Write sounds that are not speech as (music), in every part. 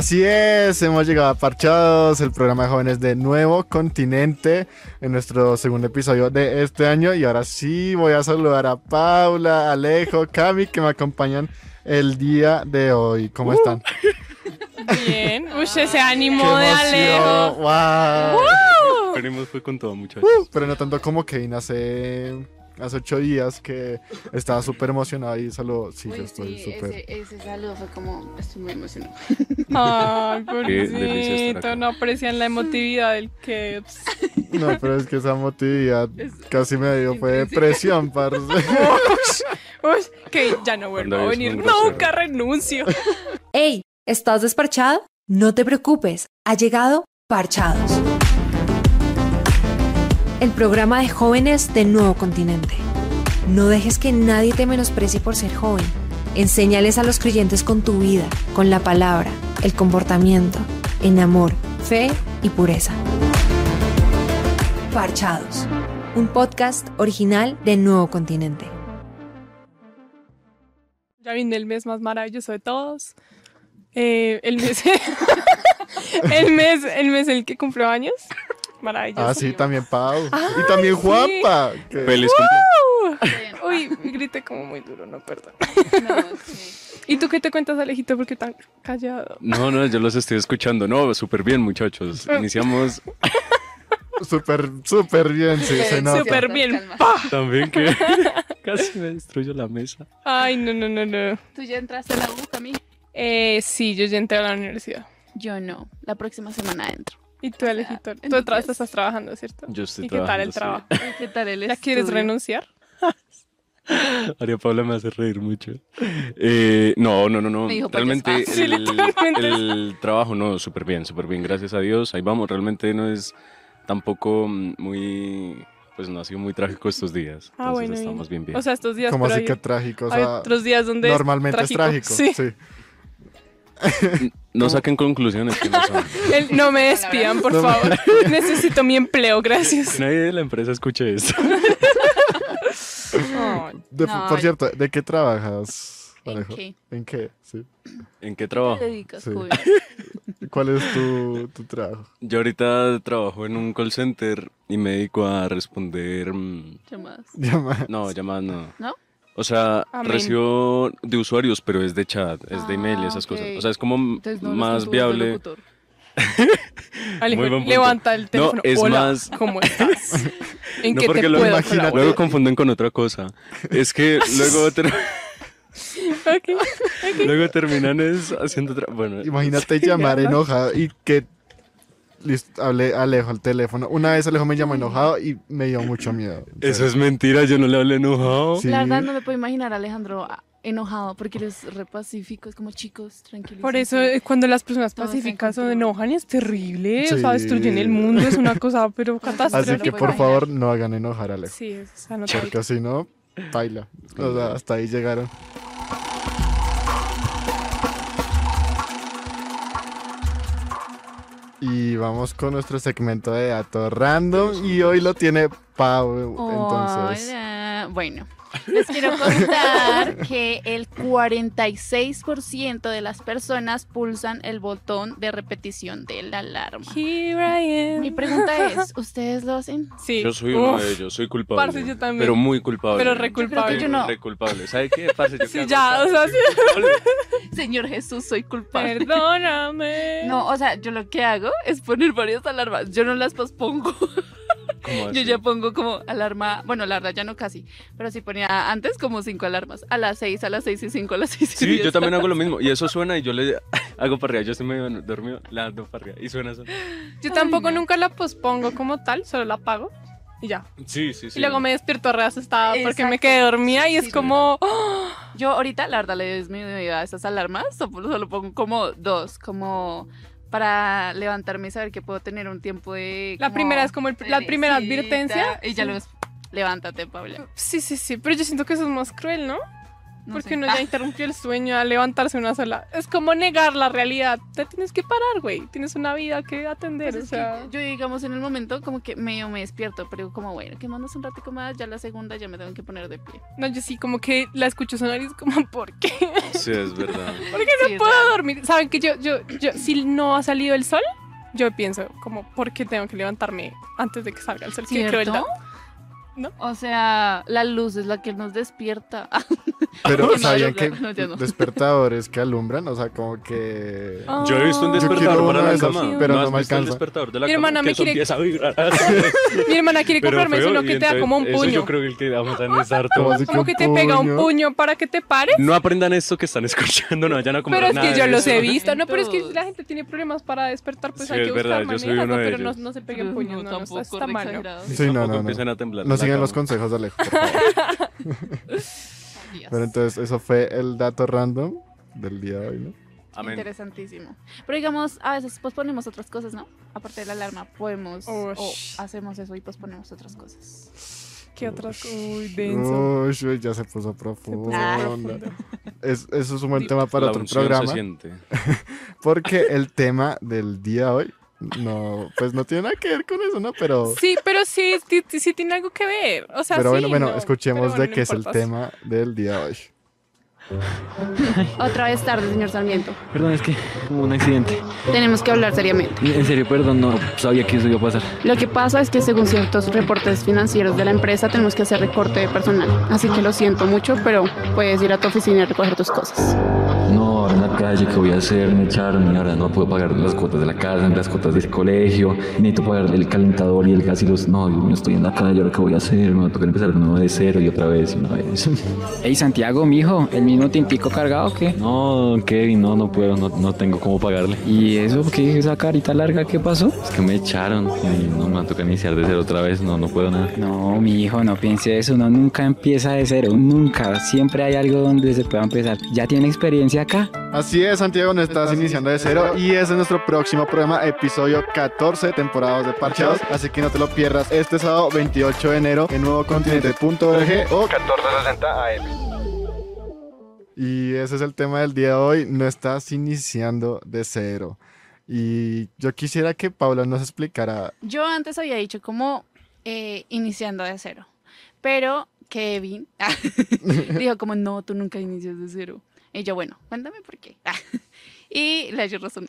Así es, hemos llegado a Parchados, el programa de jóvenes de Nuevo Continente, en nuestro segundo episodio de este año. Y ahora sí voy a saludar a Paula, Alejo, Cami, que me acompañan el día de hoy. ¿Cómo están? Bien. Uy, ese ánimo de Alejo. ¡Wow! Venimos fue con todo, muchachos. Uh, pero no tanto como Kane hace, hace ocho días que estaba súper emocionado y saludó. Sí, Uy, yo estoy sí, súper. ese, ese saludo fue como, estoy muy emocionado. (laughs) Ay, pobrecito. No aprecian la emotividad del Keps. No, pero es que esa emotividad (laughs) Es- casi me dio fue depresión, parce. (laughs) Uy, que ya no vuelvo a Cuando es venir. Nunca renuncio. ¡Ey! ¿Estás desparchado? No te preocupes, ha llegado Parchados. El programa de jóvenes de Nuevo Continente. No dejes que nadie te menosprecie por ser joven. Enséñales a los creyentes con tu vida, con la palabra, el comportamiento, en amor, fe y pureza. Parchados. Un podcast original de Nuevo Continente. Ya viene el mes más maravilloso de todos. Eh, el mes. (laughs) el mes, el mes el que cumplió años. Maravilloso. Ah, sí, también Pau. Ay, y también sí. Juanpa. que- Feliz cumpleaños. Uy, grité como muy duro, no, perdón. (laughs) No, sí. ¿Y tú qué te cuentas, Alejito? ¿Por qué tan callado? No, no, yo los estoy escuchando. No, súper bien, muchachos. Iniciamos (laughs) Súper, súper bien, sí, se nota. Súper bien. ¡Pa! también que (laughs) casi me destruyo la mesa. Ay, no, no, no, no. ¿Tú ya entraste a la U, Cami? Eh, sí, yo ya entré a la universidad. Yo no. La próxima semana entro. ¿Y tú, Alejito? Tú días. estás trabajando, ¿cierto? Yo estoy ¿Y qué tal el trabajando, trabajo? ¿Qué tal el (laughs) ¿Ya quieres renunciar? (laughs) María Paula me hace reír mucho. Eh, no, no, no, no. Me dijo Realmente payasa. Sí, el, literalmente. el trabajo, no, súper bien, súper bien, gracias a Dios. Ahí vamos, realmente no es tampoco muy, pues no ha sido muy trágico estos días. Ah, Entonces bueno, estamos bien, bien. O sea, estos días Como pero así hay, que trágico. O hay sea, otros días donde es normalmente es trágico. Sí. Sí. (laughs) no saquen conclusiones que no son. (laughs) El- no me despidan, por No me- favor. (laughs) Necesito mi empleo, gracias. Nadie de la empresa escuche esto. De- No, por yo- cierto, ¿de qué trabajas, ¿En Alejo? qué? ¿En qué? Sí. ¿En qué ¿Qué trabajo? te dedicas, Sí. joven? ¿Cuál es tu, tu trabajo? Yo ahorita trabajo en un call center y me dedico a responder. mm, Llamadas. Llama- No, llamadas no. ¿No? O sea, Amén. recibo de usuarios, pero es de chat, es de email y Ah, esas cosas. ok. O sea, es como no, más viable. (laughs) Muy buen punto. levanta el teléfono. es Hola, más- (laughs) ¿cómo (laughs) estás? ¿En No, qué porque te luego puedo? Luego confunden con otra cosa. Es que luego, ter- luego terminan es haciendo otra. Bueno, Imagínate llamar enojado y que listo, hablé a Alejo al teléfono. Una vez Alejo me llamó enojado y me dio mucho miedo. eso es mentira, yo no le hablé enojado. Sí. La verdad no me puedo imaginar a Alejandro ah, enojado porque eres re pacífico, es como chicos, tranquilos. Por eso, eh, cuando las personas pacíficas se enojan, es terrible. O sea, Sí. destruyen el mundo, es una cosa, pero (laughs) Así catástrofe. que por favor no hagan enojar a Alejo. Sí, es anotado. Porque si no, baila. O sea, hasta ahí llegaron. Y vamos con nuestro segmento de datos random. Y hoy lo tiene Pau. Entonces, Hola. Bueno, les quiero contar que el 46% de las personas pulsan el botón de repetición de la alarma. Here I am. Mi pregunta es, ¿ustedes lo hacen? Sí. Yo soy uno Uf, de ellos, soy culpable. Parce, yo también. Pero muy culpable. Pero re Yo yo no. Re culpable. ¿Sabe qué? Parce, yo Sí, ya, o sea, culpable. (laughs) Señor Jesús, soy culpable. Perdóname. No, o sea, yo lo que hago es poner varias alarmas. Yo no las pospongo. (laughs) ¿Cómo Yo ya pongo como alarma, bueno, la verdad ya no casi, pero sí ponía antes como cinco alarmas. A las seis, a las seis y cinco, a las seis y Sí, diez. yo también hago lo mismo. Y eso (laughs) suena y yo le hago para arriba. Yo estoy medio dormido, la ando para arriba. Y suena eso. Yo tampoco Ay, no. nunca la pospongo como tal, solo la apago y ya. Sí, sí, sí. Y luego me despierto re asustada porque me quedé dormida y es Sí. como... ¡oh! Yo ahorita, la verdad, le disminuido a esas alarmas, solo solo pongo como dos, como para levantarme y saber que puedo tener un tiempo de... La primera es como el- la primera advertencia. Y ya Sí. luego es, levántate, Paula. Sí, sí, sí, pero yo siento que eso es más cruel, ¿no? No Porque sé. uno ya interrumpió el sueño a levantarse una sola. Es como negar la realidad. Te tienes que parar, güey. Tienes una vida que atender. Pues o sea, yo digamos en el momento como que medio me despierto, pero como bueno, que mandas un ratico más, ya la segunda ya me tengo que poner de pie. no, yo sí como que la escucho sonar y es como, (laughs) ¿por qué? Sí, es verdad. (laughs) ¿Por qué Sí, no es puedo real. dormir? ¿Saben que yo, yo, yo, si no ha salido el sol, yo pienso como, ¿por qué tengo que levantarme antes de que salga el sol? Qué ¿Cierto? crueldad. ¿No? O sea, la luz es la que nos despierta. (laughs) Pero (laughs) No, sabían no, que no, ya no. despertadores que alumbran, o sea, como que... Ah, Yo he visto un despertador para la cama. pero no me el alcanza. despertador de la Mi cama? hermana que me quiere- empieza a vibrar. (laughs) Mi hermana quiere Pero comprarme feo, uno que te da como un Eso puño. yo creo que el que vamos a necesitar así Como que te pega un puño para que te pares. No aprendan esto que están escuchando, no vayan a comprar Pero es nada que yo los eso. he visto. No, pero es que la gente tiene problemas para despertar, pues Sí, hay que es buscar verdad, yo soy maneras, uno ¿no? de Pero no, se peguen puños, no, no, está, mal. Sí, no, Tampoco no, no. empiecen a temblar. No sigan los consejos de Alejo, por favor. Pero entonces eso fue el dato random del día de hoy, ¿no? Amén. Interesantísimo. Pero digamos, a veces posponemos otras cosas, ¿no? Aparte de la alarma, podemos o hacemos eso y posponemos otras cosas. ¿Qué otras? Uy, denso. Uy, ya se puso profundo. Ah. Es, eso es un buen tema para La otro unción se programa. siente. (laughs) Porque el tema del día de hoy, no, pues no tiene nada que ver con eso, ¿no? Pero, Sí, pero sí, sí, sí tiene algo que ver. O sea, pero bueno, sí, bueno, no, escuchemos bueno, de no qué es el tema del día de hoy. (laughs) Otra vez tarde, señor Sarmiento. Perdón, es que hubo un accidente. Tenemos que hablar seriamente. En serio, perdón, no sabía que eso iba a pasar. Lo que pasa es que según ciertos reportes financieros de la empresa tenemos que hacer recorte de personal. Así que lo siento mucho, pero puedes ir a tu oficina y recoger tus cosas. No, calle, ¿qué voy a hacer? Me echaron y ahora no puedo pagar las cuotas de la casa, las cuotas del colegio. Necesito pagar el calentador y el gas y los... No, mío, estoy en la calle, ¿ahora qué voy a hacer? Me va a tocar empezar de nuevo de cero y otra vez y una vez. (laughs) Ey, Santiago, mijo, ¿el mismo tintico cargado o qué? No, Kevin, no, no puedo, no, no tengo cómo pagarle. ¿Y eso qué? ¿Esa carita larga qué pasó? Es que me echaron y no me va a tocar iniciar de cero otra vez, no, no puedo nada. No, mi hijo, no piense eso. Uno nunca empieza de cero, nunca. Siempre hay algo donde se pueda empezar. ¿Ya tiene experiencia acá? Así es, Santiago, no estás iniciando de cero y ese es nuestro próximo programa, episodio 14, temporadas de Parchados, así que no te lo pierdas este sábado 28 de enero en nuevocontinente.org o 1460 AM. Y ese es el tema del día de hoy, no estás iniciando de cero. Y yo quisiera que Paula nos explicara, Yo antes había dicho como eh, iniciando de cero, pero Kevin (laughs) dijo como no, tú nunca inicias de cero. Y yo, bueno, cuéntame por qué. (laughs) y le dio razón.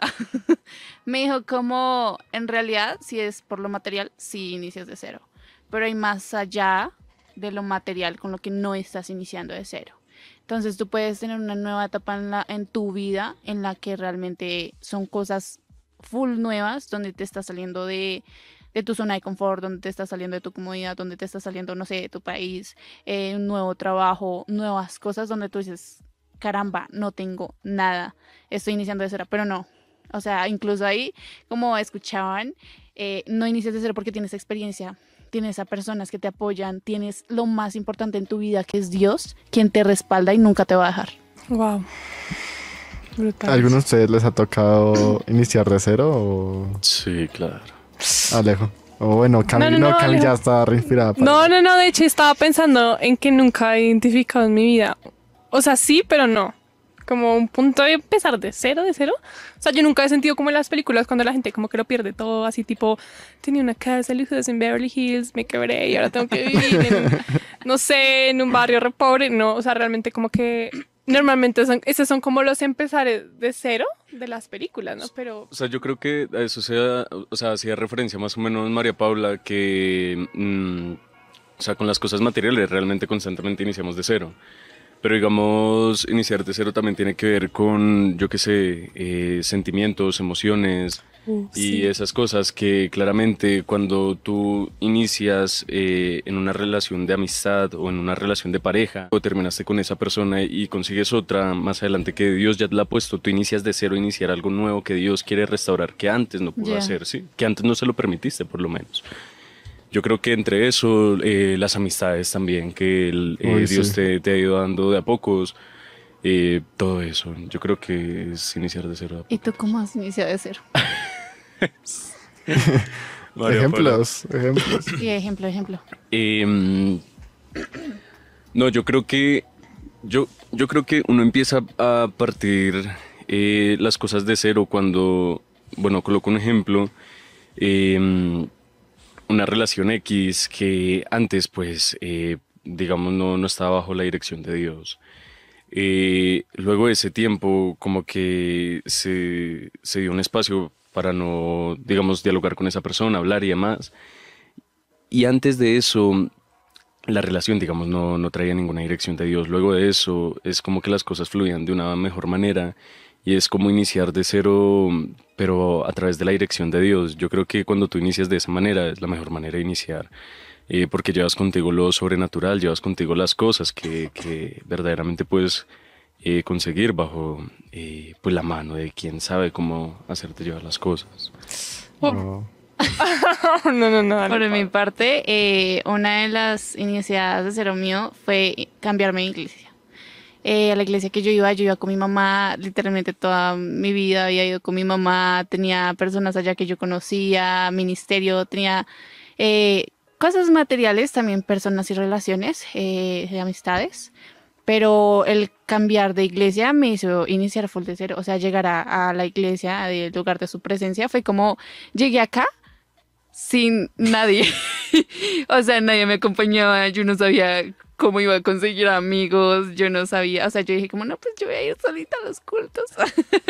(laughs) Me dijo como en realidad, si es por lo material, sí inicias de cero, pero hay más allá de lo material con lo que no estás iniciando de cero. Entonces tú puedes tener una nueva etapa en tu vida en la que realmente son cosas full nuevas, donde te estás saliendo de, de tu zona de confort, donde te estás saliendo de tu comodidad, donde te estás saliendo, no sé, de tu país, eh, un nuevo trabajo, nuevas cosas donde tú dices, caramba, no tengo nada, estoy iniciando de cero, pero no. O sea, incluso ahí, como escuchaban, eh, no inicias de cero porque tienes experiencia, tienes a personas que te apoyan, tienes lo más importante en tu vida, que es Dios, quien te respalda y nunca te va a dejar. Wow. Brutal. ¿a alguno de ustedes les ha tocado (clears throat) iniciar de cero o Sí, claro. Alejo? O bueno, Cami, No, no, no, no, Cami ya está re inspirada. para- No, no, no, de hecho estaba pensando en que nunca he identificado en mi vida. O sea, sí, pero no. Como un punto de empezar de cero, de cero. O sea, yo nunca he sentido como en las películas cuando la gente como que lo pierde todo, así tipo, tenía una casa lujosa en Beverly Hills, me quebré y ahora tengo que vivir en, (laughs) no sé, en un barrio re pobre. No, o sea, realmente como que normalmente son, esos son como los empezares de cero de las películas, ¿no? Pero O sea, yo creo que a eso sea, o sea, hacía referencia más o menos María Paula que, mm, o sea, con las cosas materiales realmente constantemente iniciamos de cero. Pero digamos, iniciar de cero también tiene que ver con, yo qué sé, eh, sentimientos, emociones uh, y sí. esas cosas que claramente cuando tú inicias eh, en una relación de amistad o en una relación de pareja o terminaste con esa persona y consigues otra más adelante que Dios ya te la ha puesto, tú inicias de cero, iniciar algo nuevo que Dios quiere restaurar que antes no pudo hacer, ¿sí? Que antes no se lo permitiste por lo menos. Yo creo que entre eso, eh, las amistades también, que el, eh, Uy, Dios sí. te, te ha ido dando de a pocos, eh, todo eso. Yo creo que es iniciar de cero. ¿Y tú cómo has iniciado de cero? (laughs) (laughs) Paula. ejemplos, ejemplos. Y ejemplo, ejemplo. Eh, no, yo creo que Yo, yo creo que uno empieza a partir eh, las cosas de cero cuando, bueno, coloco un ejemplo, em, una relación X que antes, pues, eh, digamos, no, no estaba bajo la dirección de Dios. Eh, luego de ese tiempo, como que se, se dio un espacio para no, digamos, dialogar con esa persona, hablar y demás. Y antes de eso, la relación, digamos, no, no traía ninguna dirección de Dios. Luego de eso, es como que las cosas fluían de una mejor manera y es como iniciar de cero, pero a través de la dirección de Dios. Yo creo que cuando tú inicias de esa manera es la mejor manera de iniciar. eh, porque llevas contigo lo sobrenatural, llevas contigo las cosas que, que verdaderamente puedes eh, conseguir bajo eh, pues la mano de quien sabe cómo hacerte llevar las cosas. Oh. no, (laughs) no, no. Por mi parte, eh, una de las iniciadas de cero mío fue cambiarme de iglesia. Eh, a la iglesia que yo iba, yo iba con mi mamá, literalmente toda mi vida había ido con mi mamá, tenía personas allá que yo conocía, ministerio, tenía eh, cosas materiales, también personas y relaciones, eh, de amistades. Pero el cambiar de iglesia me hizo iniciar full de cero, o sea, llegar a, a la iglesia, del lugar de su presencia, fue como llegué acá sin nadie. (laughs) o sea, nadie me acompañaba, yo no sabía cómo iba a conseguir amigos, yo no sabía, o sea, yo dije como, no, pues yo voy a ir solita a los cultos. (laughs)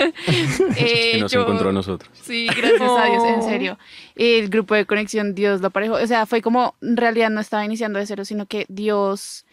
Eh, y nos yo- encontró a nosotros. Sí, gracias a Dios, en serio. El grupo de conexión, Dios lo aparejó. O sea, fue como, en realidad no estaba iniciando de cero, sino que Dios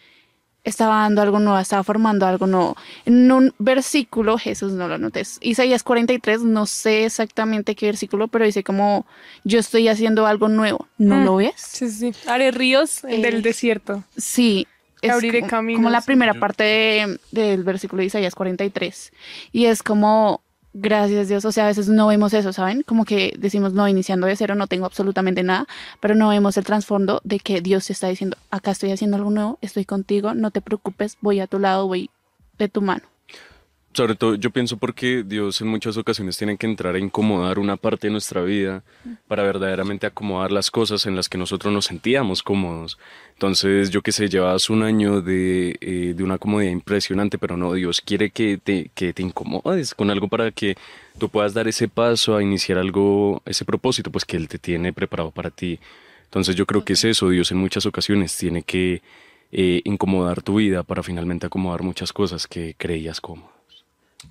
estaba dando algo nuevo, estaba formando algo nuevo. En un versículo, Jesús no lo notes. Isaías 43, no sé exactamente qué versículo, pero dice como, yo estoy haciendo algo nuevo. ¿No Mm. lo ves? Sí, sí. Haré ríos Eh, del desierto. Sí. Es abriré como, caminos. como la primera parte de- del versículo de Isaías 43. Y es como, gracias Dios, o sea, a veces no vemos eso, ¿saben? Como que decimos, no, iniciando de cero, no tengo absolutamente nada, pero no vemos el trasfondo de que Dios te está diciendo, acá estoy haciendo algo nuevo, estoy contigo, no te preocupes, voy a tu lado, voy de tu mano. Sobre todo, yo pienso porque Dios en muchas ocasiones tiene que entrar a incomodar una parte de nuestra vida para verdaderamente acomodar las cosas en las que nosotros nos sentíamos cómodos. Entonces, yo que sé, llevas un año de, eh, de una comodidad impresionante, pero no, Dios quiere que te, que te incomodes con algo para que tú puedas dar ese paso a iniciar algo, ese propósito, pues que Él te tiene preparado para ti. Entonces, yo creo que es eso, Dios en muchas ocasiones tiene que eh, incomodar tu vida para finalmente acomodar muchas cosas que creías cómodas.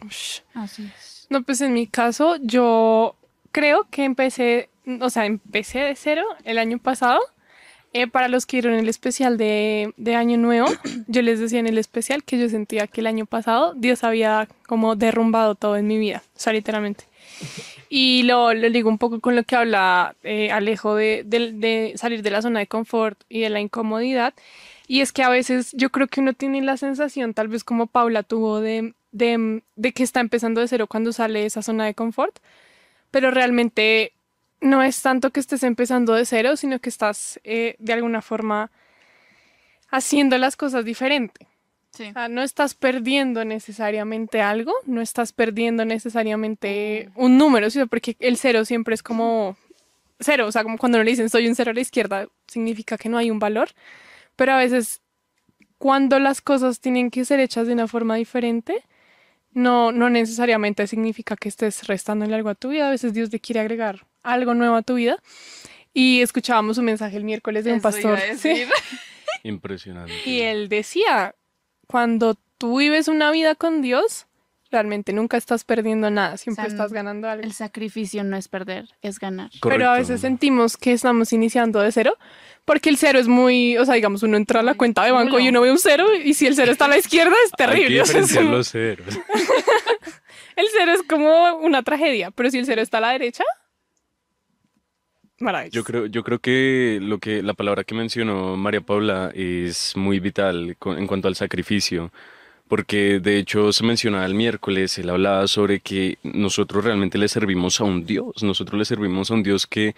Ush. Así es. No, pues en mi caso, yo creo que empecé, o sea, empecé de cero el año pasado. Eh, para los que vieron el especial de, de Año Nuevo, (coughs) yo les decía en el especial que yo sentía que el año pasado Dios había como derrumbado todo en mi vida, o sea, literalmente. Y lo, lo digo un poco con lo que habla eh, Alejo de, de- de salir de la zona de confort y de la incomodidad. Y es que a veces yo creo que uno tiene la sensación, tal vez como Paula tuvo, de, de, de que está empezando de cero cuando sale de esa zona de confort, pero realmente no es tanto que estés empezando de cero, sino que estás eh, de alguna forma haciendo las cosas diferente. Sí. O sea, no estás perdiendo necesariamente algo, no estás perdiendo necesariamente un número, sino porque el cero siempre es como cero, o sea, como cuando le dicen soy un cero a la izquierda, significa que no hay un valor, pero a veces cuando las cosas tienen que ser hechas de una forma diferente, no, no necesariamente significa que estés restándole algo a tu vida, a veces Dios te quiere agregar algo nuevo a tu vida. Y escuchábamos un mensaje el miércoles de un Eso iba pastor. (laughs) sí. Impresionante. y él decía, cuando tú vives una vida con Dios, realmente nunca estás perdiendo nada, siempre O sea, estás ganando algo. El sacrificio no es perder, es ganar. Pero a Correcto. veces sentimos que estamos iniciando de cero, porque el cero es muy, o sea, digamos, uno entra a la cuenta de banco y uno ve un cero, y si el cero está a la (laughs) izquierda es Hay que terrible. o sea, es diferenciar como- los ceros. (laughs) el cero es como una tragedia, pero si el cero está a la derecha, maravilloso. Yo creo, yo creo que lo que la palabra que mencionó María Paula es muy vital en cuanto al sacrificio, porque de hecho se mencionaba el miércoles, él hablaba sobre que nosotros realmente le servimos a un Dios, nosotros le servimos a un Dios que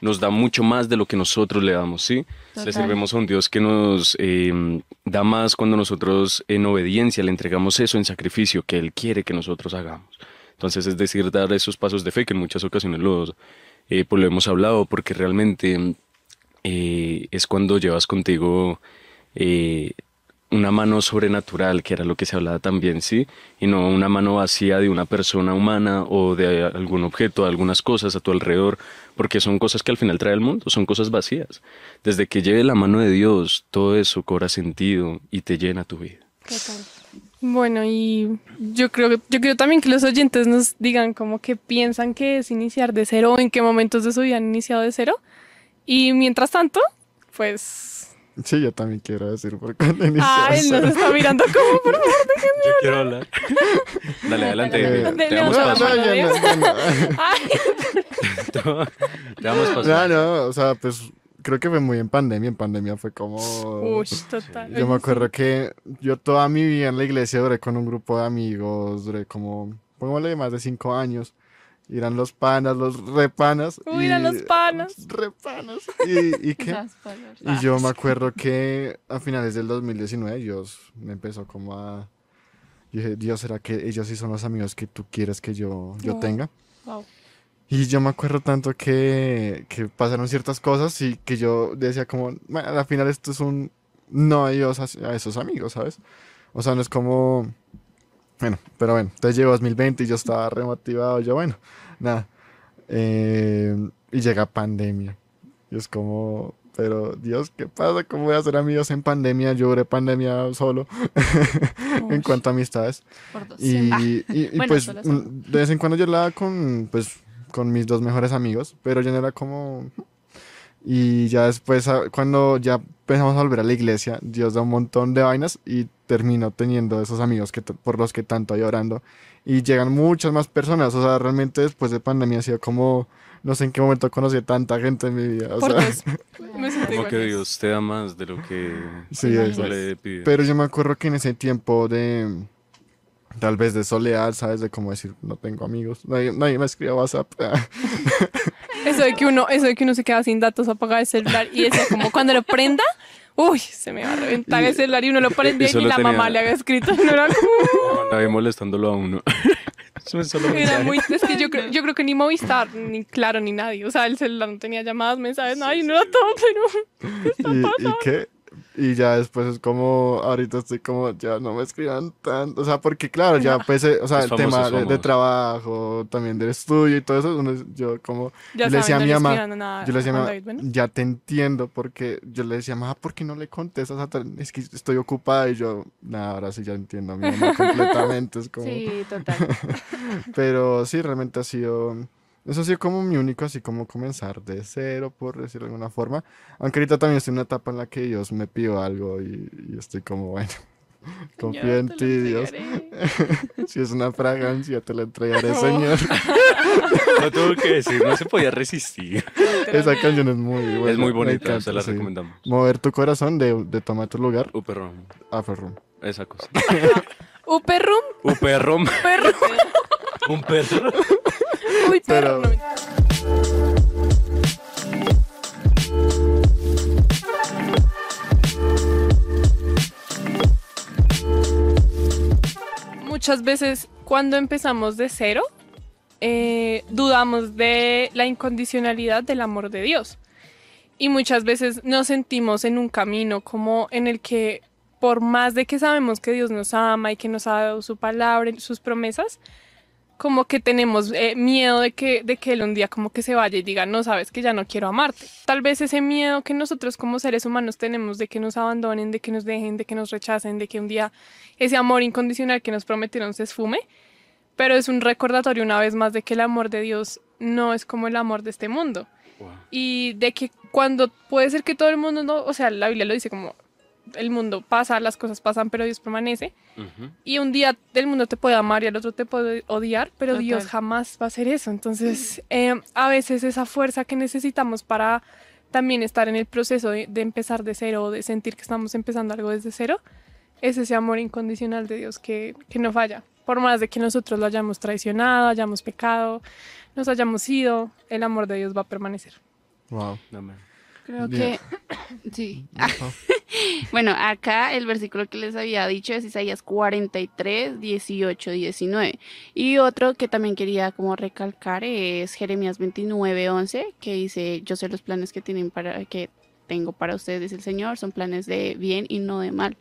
nos da mucho más de lo que nosotros le damos, ¿sí? Total. Le servimos a un Dios que nos eh, da más cuando nosotros en obediencia le entregamos eso en sacrificio que Él quiere que nosotros hagamos. Entonces, es decir, dar esos pasos de fe que en muchas ocasiones los, eh, pues lo hemos hablado, porque realmente eh, es cuando llevas contigo eh, una mano sobrenatural, que era lo que se hablaba también, ¿sí? Y no una mano vacía de una persona humana o de algún objeto, de algunas cosas a tu alrededor, porque son cosas que al final trae el mundo, son cosas vacías. Desde que llegue la mano de Dios, todo eso cobra sentido y te llena tu vida. Bueno, y yo creo que yo creo también que los oyentes nos digan como que piensan que es iniciar de cero o en qué momentos de su vida han iniciado de cero. Y mientras tanto, pues Sí, yo también quiero decir por cuándo inició. Ay, él nos está mirando como, por favor, (laughs) déjenme Yo quiero hablar. Dale, adelante. Te damos vamos a paso. no, ya no, ya no. Ay, (laughs) Te damos paso. No, no, o sea, pues creo que fue muy en pandemia. En pandemia fue como. uy, total. Yo me acuerdo que yo toda mi vida en la iglesia duré con un grupo de amigos, duré como, pongámosle, más de cinco años. Eran los panas, los repanas. Uy, y- eran los panas. Repanas. ¿Y, y qué? Yo me acuerdo que a finales del 2019 Dios me empezó como a... yo dije, Dios, ¿será que ellos sí son los amigos que tú quieres que yo, yo Wow. tenga? Wow. Y yo me acuerdo tanto que, que pasaron ciertas cosas y que yo decía como, "Bueno, al final esto es un no a a, a esos amigos, ¿sabes? O sea, no es como... Bueno, pero bueno, entonces llegó 2020 y yo estaba remotivado, yo bueno, nada. Eh, y llega pandemia. Y es como, pero Dios, ¿qué pasa? ¿Cómo voy a hacer amigos en pandemia? Yo duré pandemia solo (laughs) en cuanto a amistades. Por dos. Y, Ah, y- y, Bueno, pues solo un- de vez en cuando yo hablaba con, pues, con mis dos mejores amigos, pero yo no era como... Y ya después, a- cuando ya empezamos a volver a la iglesia, Dios da un montón de vainas y termino teniendo esos amigos que, por los que tanto hay orando. Y llegan muchas más personas, o sea, realmente después de pandemia ha sido como... No sé en qué momento conocí a tanta gente en mi vida. o Por sea. (laughs) Me Como que Dios te da más de lo que sí, le pide. Pero yo me acuerdo que en ese tiempo de, tal vez de soledad, ¿sabes? De cómo decir, no tengo amigos, nadie, nadie me escribe a WhatsApp. (laughs) Eso de que uno, eso de que uno se queda sin datos, apaga el celular y decía como cuando lo prenda, uy, se me va a reventar Y- el celular y uno lo prendía y lo la tenía- mamá le había escrito. No era como, Nadie molestándolo a uno. (laughs) Eso es solo era muy, es que yo creo, yo creo que ni Movistar, ni Claro, ni nadie. O sea, el celular no tenía llamadas, mensajes, nada, y no era todo, pero y, y qué? Y ya después es como, ahorita estoy como, ya no me escriban tanto, o sea, porque claro, ya pues, eh, o sea, el tema de, de trabajo, también del estudio y todo eso, uno yo como, ya Yo le decía a mi mamá, nada yo le decía a mi mamá, bueno. ya te entiendo, porque yo le decía, mamá, ¿por qué no le contestas? a Es que estoy ocupada y yo, nada, ahora sí ya entiendo a mi mamá (laughs) completamente, es como... Sí, total. (laughs) Pero sí, realmente ha sido. Eso ha sido como mi único, así como comenzar de cero, por decirlo de alguna forma. Aunque ahorita también estoy en una etapa en la que Dios me pidió algo y, y estoy como, bueno, (laughs) confío en ti, Dios. (laughs) Si es una fragancia, te la entregaré, Señor. (laughs) No tuvo que decir, no se podía resistir. Esa canción es muy buena. es muy bonita, encanta, se la sí. recomendamos. Mover tu corazón de, de tomar tu lugar Uh, perro. a Ferrum. Esa cosa. Uperrum, perro. Un perro. Pero- Muchas veces cuando empezamos de cero, eh, dudamos de la incondicionalidad del amor de Dios. Y muchas veces nos sentimos en un camino como en el que por más de que sabemos que Dios nos ama y que nos ha dado su palabra y sus promesas, como que tenemos eh, miedo de que, de que él un día como que se vaya y diga, no sabes que ya no quiero amarte. Tal vez ese miedo que nosotros como seres humanos tenemos de que nos abandonen, de que nos dejen, de que nos rechacen, de que un día ese amor incondicional que nos prometieron se esfume, pero es un recordatorio una vez más de que el amor de Dios no es como el amor de este mundo. Y de que cuando puede ser que todo el mundo no, o sea, la Biblia lo dice como el mundo pasa, las cosas pasan, pero Dios permanece. Y un día el mundo te puede amar y al otro te puede odiar, pero Total. Dios jamás va a hacer eso. Entonces, eh, a veces esa fuerza que necesitamos para también estar en el proceso de, de empezar de cero o de sentir que estamos empezando algo desde cero, es ese amor incondicional de Dios que, que no falla. Por más de que nosotros lo hayamos traicionado, hayamos pecado, nos hayamos ido, el amor de Dios va a permanecer. Wow. Dame. Creo que (coughs) sí. (laughs) Bueno, acá el versículo que les había dicho es Isaías 43, 18, 19. Y otro que también quería como recalcar es Jeremías 29, 11, que dice, yo sé los planes que tienen para que tengo para ustedes, dice el Señor, son planes de bien y no de mal.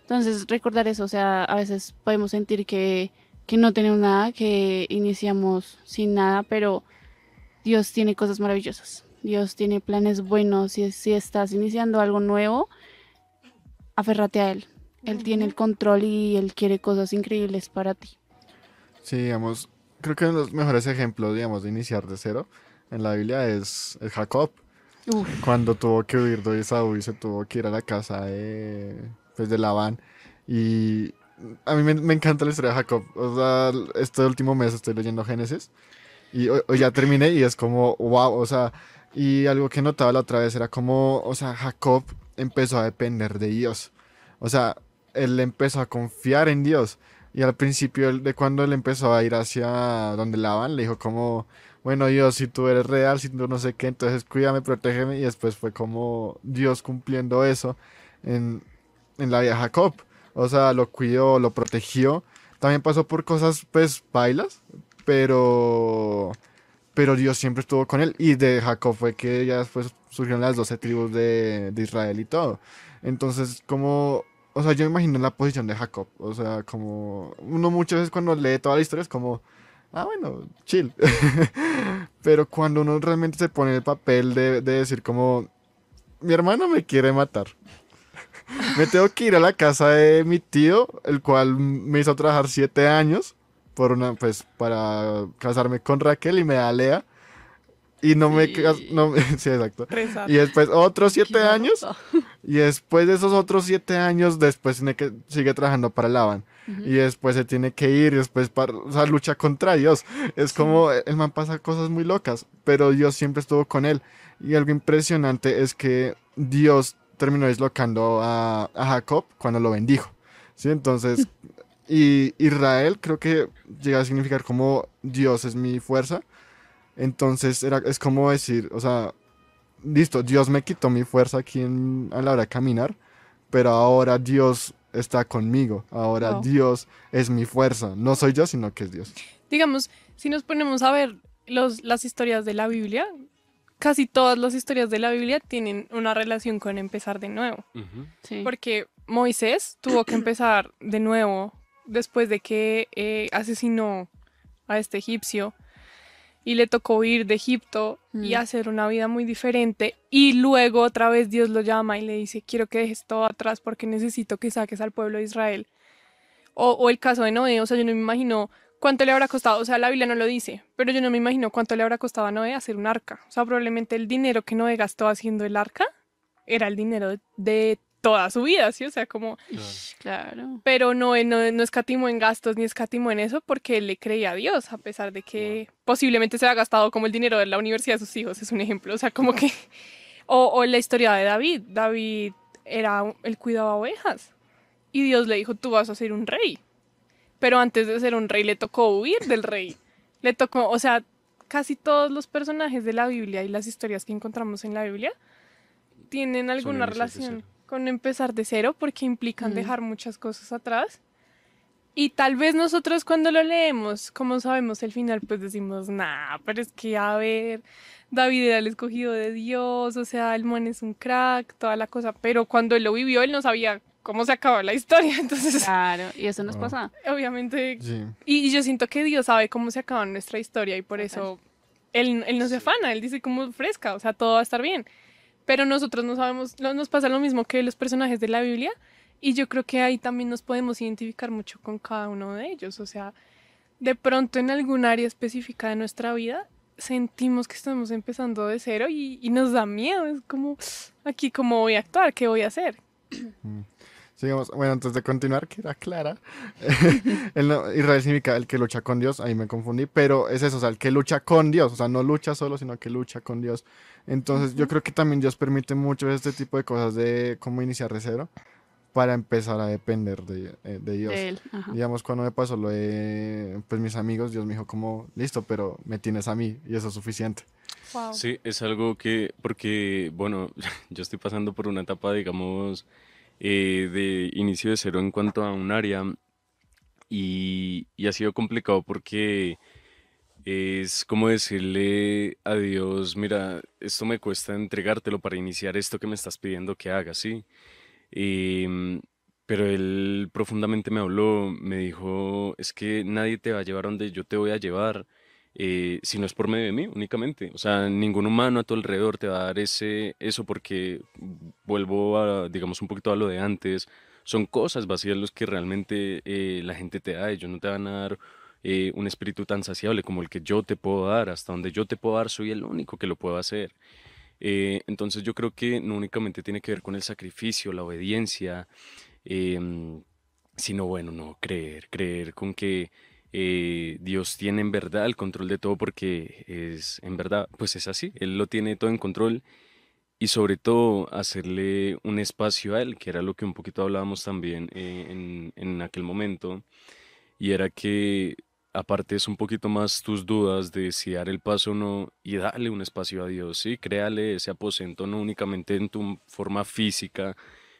Entonces, recordar eso, o sea, a veces podemos sentir que, que no tenemos nada, que iniciamos sin nada, pero Dios tiene cosas maravillosas. Dios tiene planes buenos. Si, si estás iniciando algo nuevo, aférrate a Él. Él tiene el control y Él quiere cosas increíbles para ti. Sí, digamos, creo que uno de los mejores ejemplos, digamos, de iniciar de cero en la Biblia es, es Jacob. Uf, Cuando tuvo que huir de Esaú y se tuvo que ir a la casa de, pues, de Labán. Y a mí me, me encanta la historia de Jacob. O sea, este último mes estoy leyendo Génesis. Y hoy, hoy ya terminé y es como, wow, o sea, y algo que notaba la otra vez era como, o sea, Jacob empezó a depender de Dios. O sea, él empezó a confiar en Dios. Y al principio de cuando él empezó a ir hacia donde Labán, le dijo como, bueno Dios, si tú eres real, si tú no sé qué, entonces cuídame, protégeme. Y después fue como Dios cumpliendo eso en, en la vida de Jacob. O sea, lo cuidó, lo protegió. También pasó por cosas, pues, bailas, pero, pero Dios siempre estuvo con él. Y de Jacob fue que ya después surgieron las 12 tribus de, de Israel y todo. Entonces, como, o sea, yo me imagino la posición de Jacob. O sea, como, uno muchas veces cuando lee toda la historia es como, ah, bueno, chill. (laughs) pero cuando uno realmente se pone el papel de, de decir como, mi hermano me quiere matar. (laughs) Me tengo que ir a la casa de mi tío, el cual me hizo trabajar siete años por una, pues, para casarme con Raquel y me da Lea. Y no me, cas- no me- (laughs) sí, exacto. Rezar. Y después otros siete qué años. Y después de esos otros siete años, después tiene que, sigue trabajando para Laban. Ujú. Y después se tiene que ir, y después para, o sea, lucha contra Dios. Es como, el man pasa cosas muy locas, pero Dios siempre estuvo con él. Y algo impresionante es que Dios terminó deslocando a, a Jacob cuando lo bendijo. ¿Sí? Entonces, (laughs) y Israel creo que llega a significar como Dios es mi fuerza. Entonces, era, es como decir, o sea, listo, Dios me quitó mi fuerza aquí en- a la hora de caminar, pero ahora Dios está conmigo, ahora Wow. Dios es mi fuerza, no soy yo, sino que es Dios. Digamos, si nos ponemos a ver los, las historias de la Biblia, casi todas las historias de la Biblia tienen una relación con empezar de nuevo. Ujú. Sí. Porque Moisés tuvo que empezar de nuevo después de que eh, asesinó a este egipcio y le tocó huir de Egipto y Mm. hacer una vida muy diferente. Y luego otra vez Dios lo llama y le dice, quiero que dejes todo atrás porque necesito que saques al pueblo de Israel. O, o el caso de Noé, o sea, yo no me imagino cuánto le habrá costado, o sea, la Biblia no lo dice, pero yo no me imagino cuánto le habrá costado a Noé hacer un arca. O sea, probablemente el dinero que Noé gastó haciendo el arca era el dinero de, de toda su vida, ¿sí? O sea, como, Claro. pero Noé no, no escatimó en gastos ni escatimó en eso porque él le creía a Dios, a pesar de que posiblemente se haya gastado como el dinero de la universidad de sus hijos, es un ejemplo. O sea, como que, o, o la historia de David, David era, él cuidaba ovejas y Dios le dijo, tú vas a ser un rey. Pero antes de ser un rey le tocó huir del rey. Le tocó, o sea, casi todos los personajes de la Biblia y las historias que encontramos en la Biblia tienen alguna relación. Con empezar de cero porque implican Mm. dejar muchas cosas atrás. Y tal vez nosotros cuando lo leemos, como sabemos el final, pues decimos, nah, pero es que a ver, David era el escogido de Dios, o sea, el man es un crack, toda la cosa, pero cuando él lo vivió, él no sabía cómo se acaba la historia, (laughs) entonces, Claro. Y eso nos Ah. pasa. obviamente, Sí. y, y yo siento que Dios sabe cómo se acaba nuestra historia y por eso él, él no se afana, él dice como fresca, o sea, todo va a estar bien. Pero nosotros no sabemos, no- nos pasa lo mismo que los personajes de la Biblia y yo creo que ahí también nos podemos identificar mucho con cada uno de ellos, o sea, de pronto en algún área específica de nuestra vida sentimos que estamos empezando de cero y, y nos da miedo, es como, aquí cómo voy a actuar, qué voy a hacer. Sigamos. Bueno, antes de continuar, que era clara. (laughs) el no- Israel significa el que lucha con Dios, ahí me confundí, pero es eso, o sea, el que lucha con Dios, o sea, no lucha solo, sino que lucha con Dios. Entonces, yo creo que también Dios permite mucho este tipo de cosas de cómo iniciar de cero para empezar a depender de, eh, de Dios. De él. Digamos, cuando me pasó lo de pues mis amigos, Dios me dijo como, listo, pero me tienes a mí y eso es suficiente. Wow. Sí, es algo que, porque, bueno, (laughs) yo estoy pasando por una etapa, digamos, eh, de inicio de cero en cuanto a un área y, y ha sido complicado porque es como decirle a Dios, mira, esto me cuesta entregártelo para iniciar esto que me estás pidiendo que haga, ¿sí? Em, Pero él profundamente me habló, me dijo, es que nadie te va a llevar donde yo te voy a llevar, eh, si no es por medio de mí únicamente. O sea, ningún humano a tu alrededor te va a dar ese, eso porque vuelvo a, digamos, un poquito a lo de antes. Son cosas vacías los que realmente eh, la gente te da. Ellos no te van a dar eh, un espíritu tan saciable como el que yo te puedo dar. Hasta donde yo te puedo dar, soy el único que lo puedo hacer. Eh, entonces yo creo que no únicamente tiene que ver con el sacrificio, la obediencia, em, sino bueno, no, creer, creer con que eh, Dios tiene en verdad el control de todo porque es en verdad, pues es así, Él lo tiene todo en control y sobre todo hacerle un espacio a Él, que era lo que un poquito hablábamos también eh, en, en aquel momento, y era que apartes un poquito más tus dudas de si dar el paso o no y darle un espacio a Dios, ¿sí? Créale ese aposento no únicamente en tu forma física,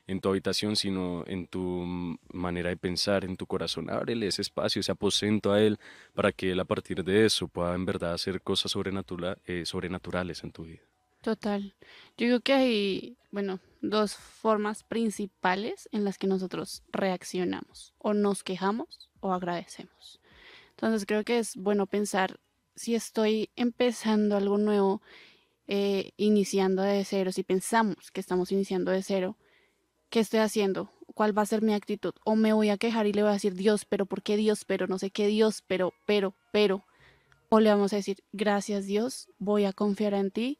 en tu habitación, sino en tu manera de pensar, en tu corazón. Ábrele ese espacio, ese aposento a Él, para que Él a partir de eso pueda en verdad hacer cosas eh, sobrenaturales en tu vida. Total. Yo digo que hay, bueno, dos formas principales en las que nosotros reaccionamos. O nos quejamos o agradecemos. Entonces creo que es bueno pensar si estoy empezando algo nuevo, eh, iniciando de cero, si pensamos que estamos iniciando de cero, ¿qué estoy haciendo? ¿Cuál va a ser mi actitud? O me voy a quejar y le voy a decir, Dios, pero ¿por qué Dios? Pero no sé qué Dios, pero, pero, pero. O le vamos a decir, gracias Dios, voy a confiar en ti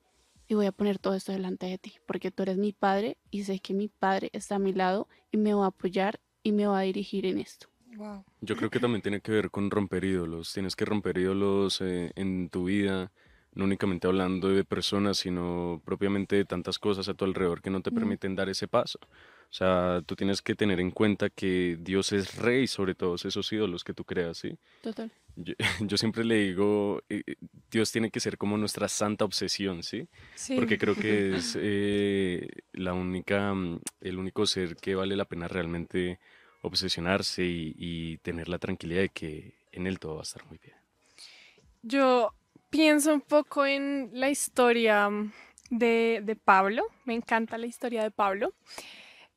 y voy a poner todo esto delante de ti, porque tú eres mi padre y sé que mi padre está a mi lado y me va a apoyar y me va a dirigir en esto. Wow. Yo creo que también tiene que ver con romper ídolos. Tienes que romper ídolos eh, en tu vida, no únicamente hablando de personas, sino propiamente de tantas cosas a tu alrededor que no te Mm. permiten dar ese paso. O sea, tú tienes que tener en cuenta que Dios es rey sobre todos esos ídolos que tú creas, ¿sí? Total. Yo, (laughs) yo siempre le digo, eh, eh, Dios tiene que ser como nuestra santa obsesión, ¿sí? Sí. Porque creo (laughs) que es eh, la única, mm, el único ser que vale la pena realmente obsesionarse y, y tener la tranquilidad de que en él todo va a estar muy bien. Yo pienso un poco en la historia mm, de, de Pablo. Me encanta la historia de Pablo.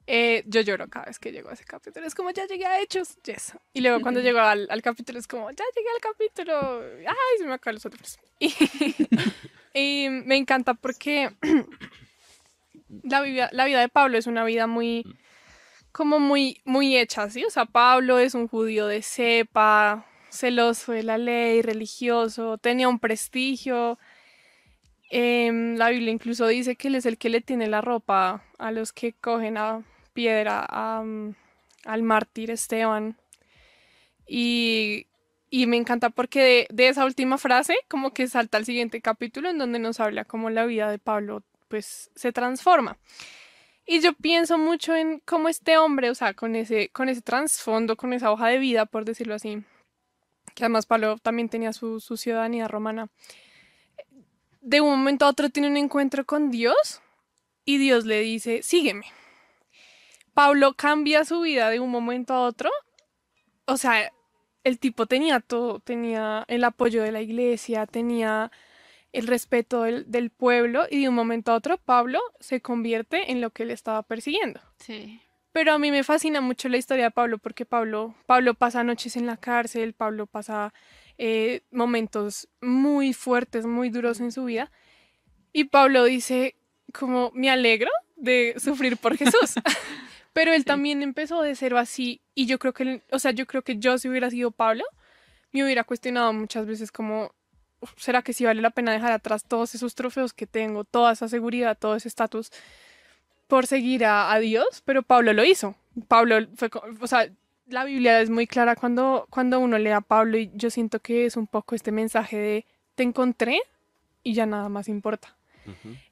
Eh, yo lloro cada vez que llego a ese capítulo. Es como, ya llegué a Hechos, yes. Y luego cuando llego al, al capítulo es como, ya llegué al capítulo. Ay, se me acaban los otros. Y, (laughs) y me encanta porque (clears throat) la vida, la vida de Pablo es una vida muy, como muy, muy hecha, ¿sí? O sea, Pablo es un judío de cepa, celoso de la ley, religioso, tenía un prestigio. Em, la Biblia incluso dice que él es el que le tiene la ropa a los que cogen a piedra mm, al mártir Esteban. Y, y me encanta porque de, de esa última frase como que salta al siguiente capítulo en donde nos habla cómo la vida de Pablo pues se transforma. Y yo pienso mucho en cómo este hombre, o sea, con ese, con ese trasfondo, con esa hoja de vida, por decirlo así, que además Pablo también tenía su, su ciudadanía romana, de un momento a otro tiene un encuentro con Dios y Dios le dice, sígueme. Pablo cambia su vida de un momento a otro. O sea, el tipo tenía todo, tenía el apoyo de la iglesia, tenía el respeto del, del pueblo y de un momento a otro Pablo se convierte en lo que él estaba persiguiendo. Sí. Pero a mí me fascina mucho la historia de Pablo porque Pablo, Pablo pasa noches en la cárcel, Pablo pasa eh, momentos muy fuertes, muy duros en su vida. Y Pablo dice, como me alegro de sufrir por Jesús. (laughs) Pero él también empezó de cero así y yo creo que, o sea, yo creo que yo si hubiera sido Pablo, me hubiera cuestionado muchas veces como, "Uf, ¿será que sí vale la pena dejar atrás todos esos trofeos que tengo, toda esa seguridad, todo ese estatus por seguir a, a Dios? Pero Pablo lo hizo. Pablo fue, o sea, la Biblia es muy clara cuando, cuando uno lee a Pablo y yo siento que es un poco este mensaje de te encontré y ya nada más importa.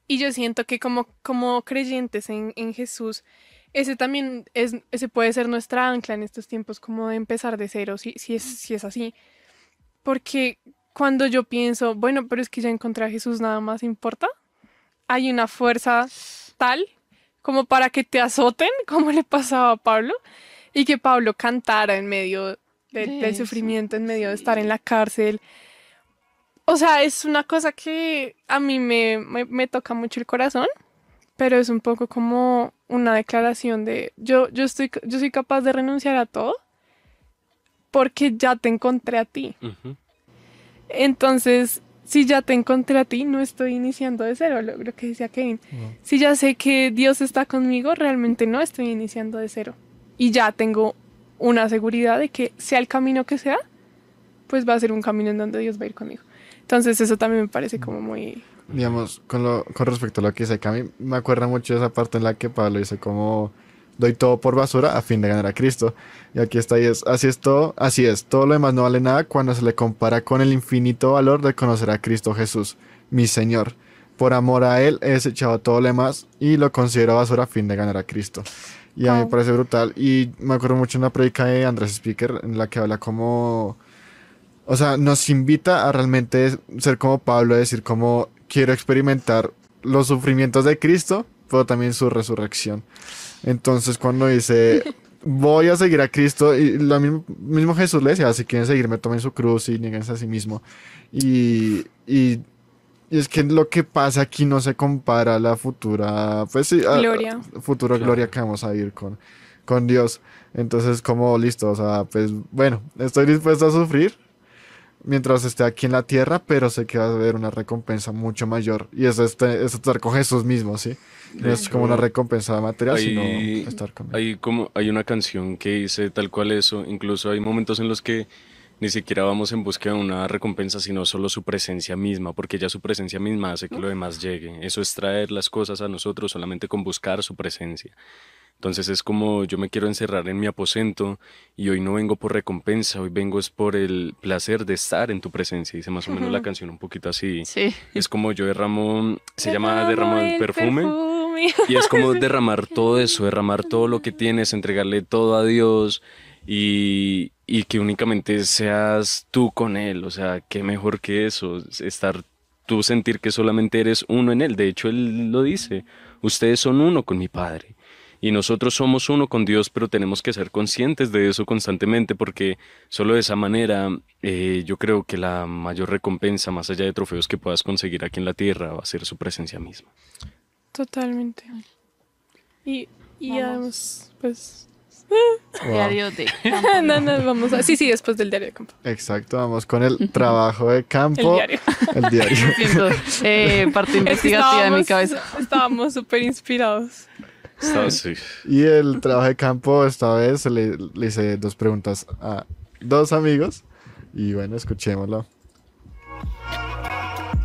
Y yo siento que como, como creyentes en, en Jesús, ese también es, ese puede ser nuestra ancla en estos tiempos, como de empezar de cero, si, si, es, si es así. Porque cuando yo pienso, bueno, pero es que ya encontré a Jesús, nada más importa, hay una fuerza tal como para que te azoten, (laughs) como le pasaba a Pablo, y que Pablo cantara en medio de- De del sufrimiento, en medio de estar en la cárcel. O sea, es una cosa que a mí me, me, me toca mucho el corazón, pero es un poco como una declaración de yo, yo, estoy, yo soy capaz de renunciar a todo porque ya te encontré a ti. Entonces, si ya te encontré a ti, no estoy iniciando de cero, lo, lo que decía Kevin. Si ya sé que Dios está conmigo, realmente no estoy iniciando de cero. Y ya tengo una seguridad de que sea el camino que sea, pues va a ser un camino en donde Dios va a ir conmigo. Entonces, eso también me parece como muy... digamos, con, lo, con respecto a lo que dice Cami, me acuerda mucho de esa parte en la que Pablo dice como doy todo por basura a fin de ganar a Cristo. Y aquí está, y es, así es todo, así es, todo lo demás no vale nada cuando se le compara con el infinito valor de conocer a Cristo Jesús, mi Señor. Por amor a Él he desechado todo lo demás y lo considero basura a fin de ganar a Cristo. Y a mí me parece brutal. Y me acuerdo mucho de una predica de Andrés Speaker en la que habla como... O sea, nos invita a realmente ser como Pablo, a decir como quiero experimentar los sufrimientos de Cristo, pero también su resurrección. Entonces cuando dice (laughs) voy a seguir a Cristo, y lo mismo, mismo Jesús le decía, si quieren seguirme, tomen su cruz y nieguense a sí mismo. Y, y, y es que lo que pasa aquí no se compara a la futura, pues sí, a- Gloria. a- gloria que vamos a ir con, con Dios. Entonces, como listo, o sea, pues bueno, estoy dispuesto a sufrir mientras esté aquí en la tierra, pero sé que va a haber una recompensa mucho mayor. Y es, este, es estar con Jesús mismo, ¿sí? No es como una recompensa material, Hay- sino estar con él. Hay como hay una canción que dice tal cual eso, incluso hay momentos en los que ni siquiera vamos en búsqueda de una recompensa, sino solo su presencia misma, porque ya su presencia misma hace que lo demás llegue. Eso es traer las cosas a nosotros solamente con buscar su presencia. Entonces es como yo me quiero encerrar en mi aposento y hoy no vengo por recompensa, hoy vengo es por el placer de estar en tu presencia. Dice más o menos la canción un poquito así. Sí. Es como yo derramo, se llama derramo el perfume. perfume. (laughs) Y es como derramar todo eso, derramar todo lo que tienes, entregarle todo a Dios y, y que únicamente seas tú con Él. O sea, qué mejor que eso, estar tú sentir que solamente eres uno en Él. De hecho, Él lo dice, ustedes son uno con mi Padre. Y nosotros somos uno con Dios, pero tenemos que ser conscientes de eso constantemente porque solo de esa manera eh, yo creo que la mayor recompensa, más allá de trofeos que puedas conseguir aquí en la tierra, va a ser su presencia misma. Totalmente. Y, y además, pues... Wow. (laughs) Diario de (laughs) no, no, vamos a... Sí, sí, después del diario de campo. Exacto, vamos con el trabajo de El campo. diario. El diario. (laughs) Siento, eh, parte investigativa de mi cabeza. Estábamos súper inspirados. Está (laughs) así. Y el trabajo de campo, esta vez le, le hice dos preguntas a dos amigos. Y bueno, escuchémoslo.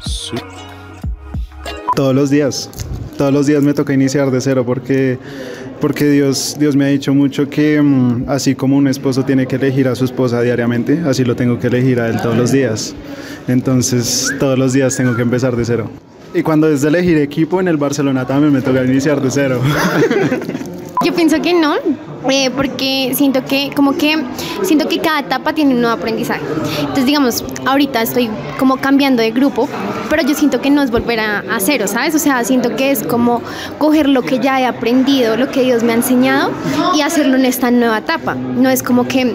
Sí. Todos los días. Todos los días me toca iniciar de cero porque, porque Dios, Dios me ha dicho mucho que mm, así como un esposo tiene que elegir a su esposa diariamente, así lo tengo que elegir a él todos los días. Entonces todos los días tengo que empezar de cero. Y cuando es de elegir equipo en el Barcelona también me toca iniciar de cero. (laughs) Yo pienso que no, eh, porque siento que como que siento que cada etapa tiene un nuevo aprendizaje. Entonces, digamos, ahorita estoy como cambiando de grupo, pero yo siento que no es volver a, a cero, ¿sabes? O sea, siento que es como coger lo que ya he aprendido, lo que Dios me ha enseñado y hacerlo en esta nueva etapa. No es como que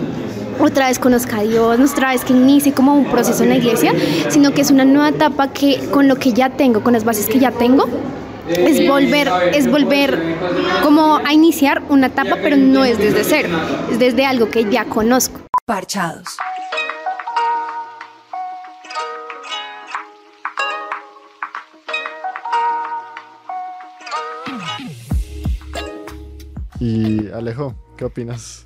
otra vez conozca a Dios, no otra vez que inicie como un proceso en la iglesia, sino que es una nueva etapa que con lo que ya tengo, con las bases que ya tengo, es volver, es volver como a iniciar una etapa, pero no es desde cero, es desde algo que ya conozco. Parchados. Y Alejo, ¿qué opinas?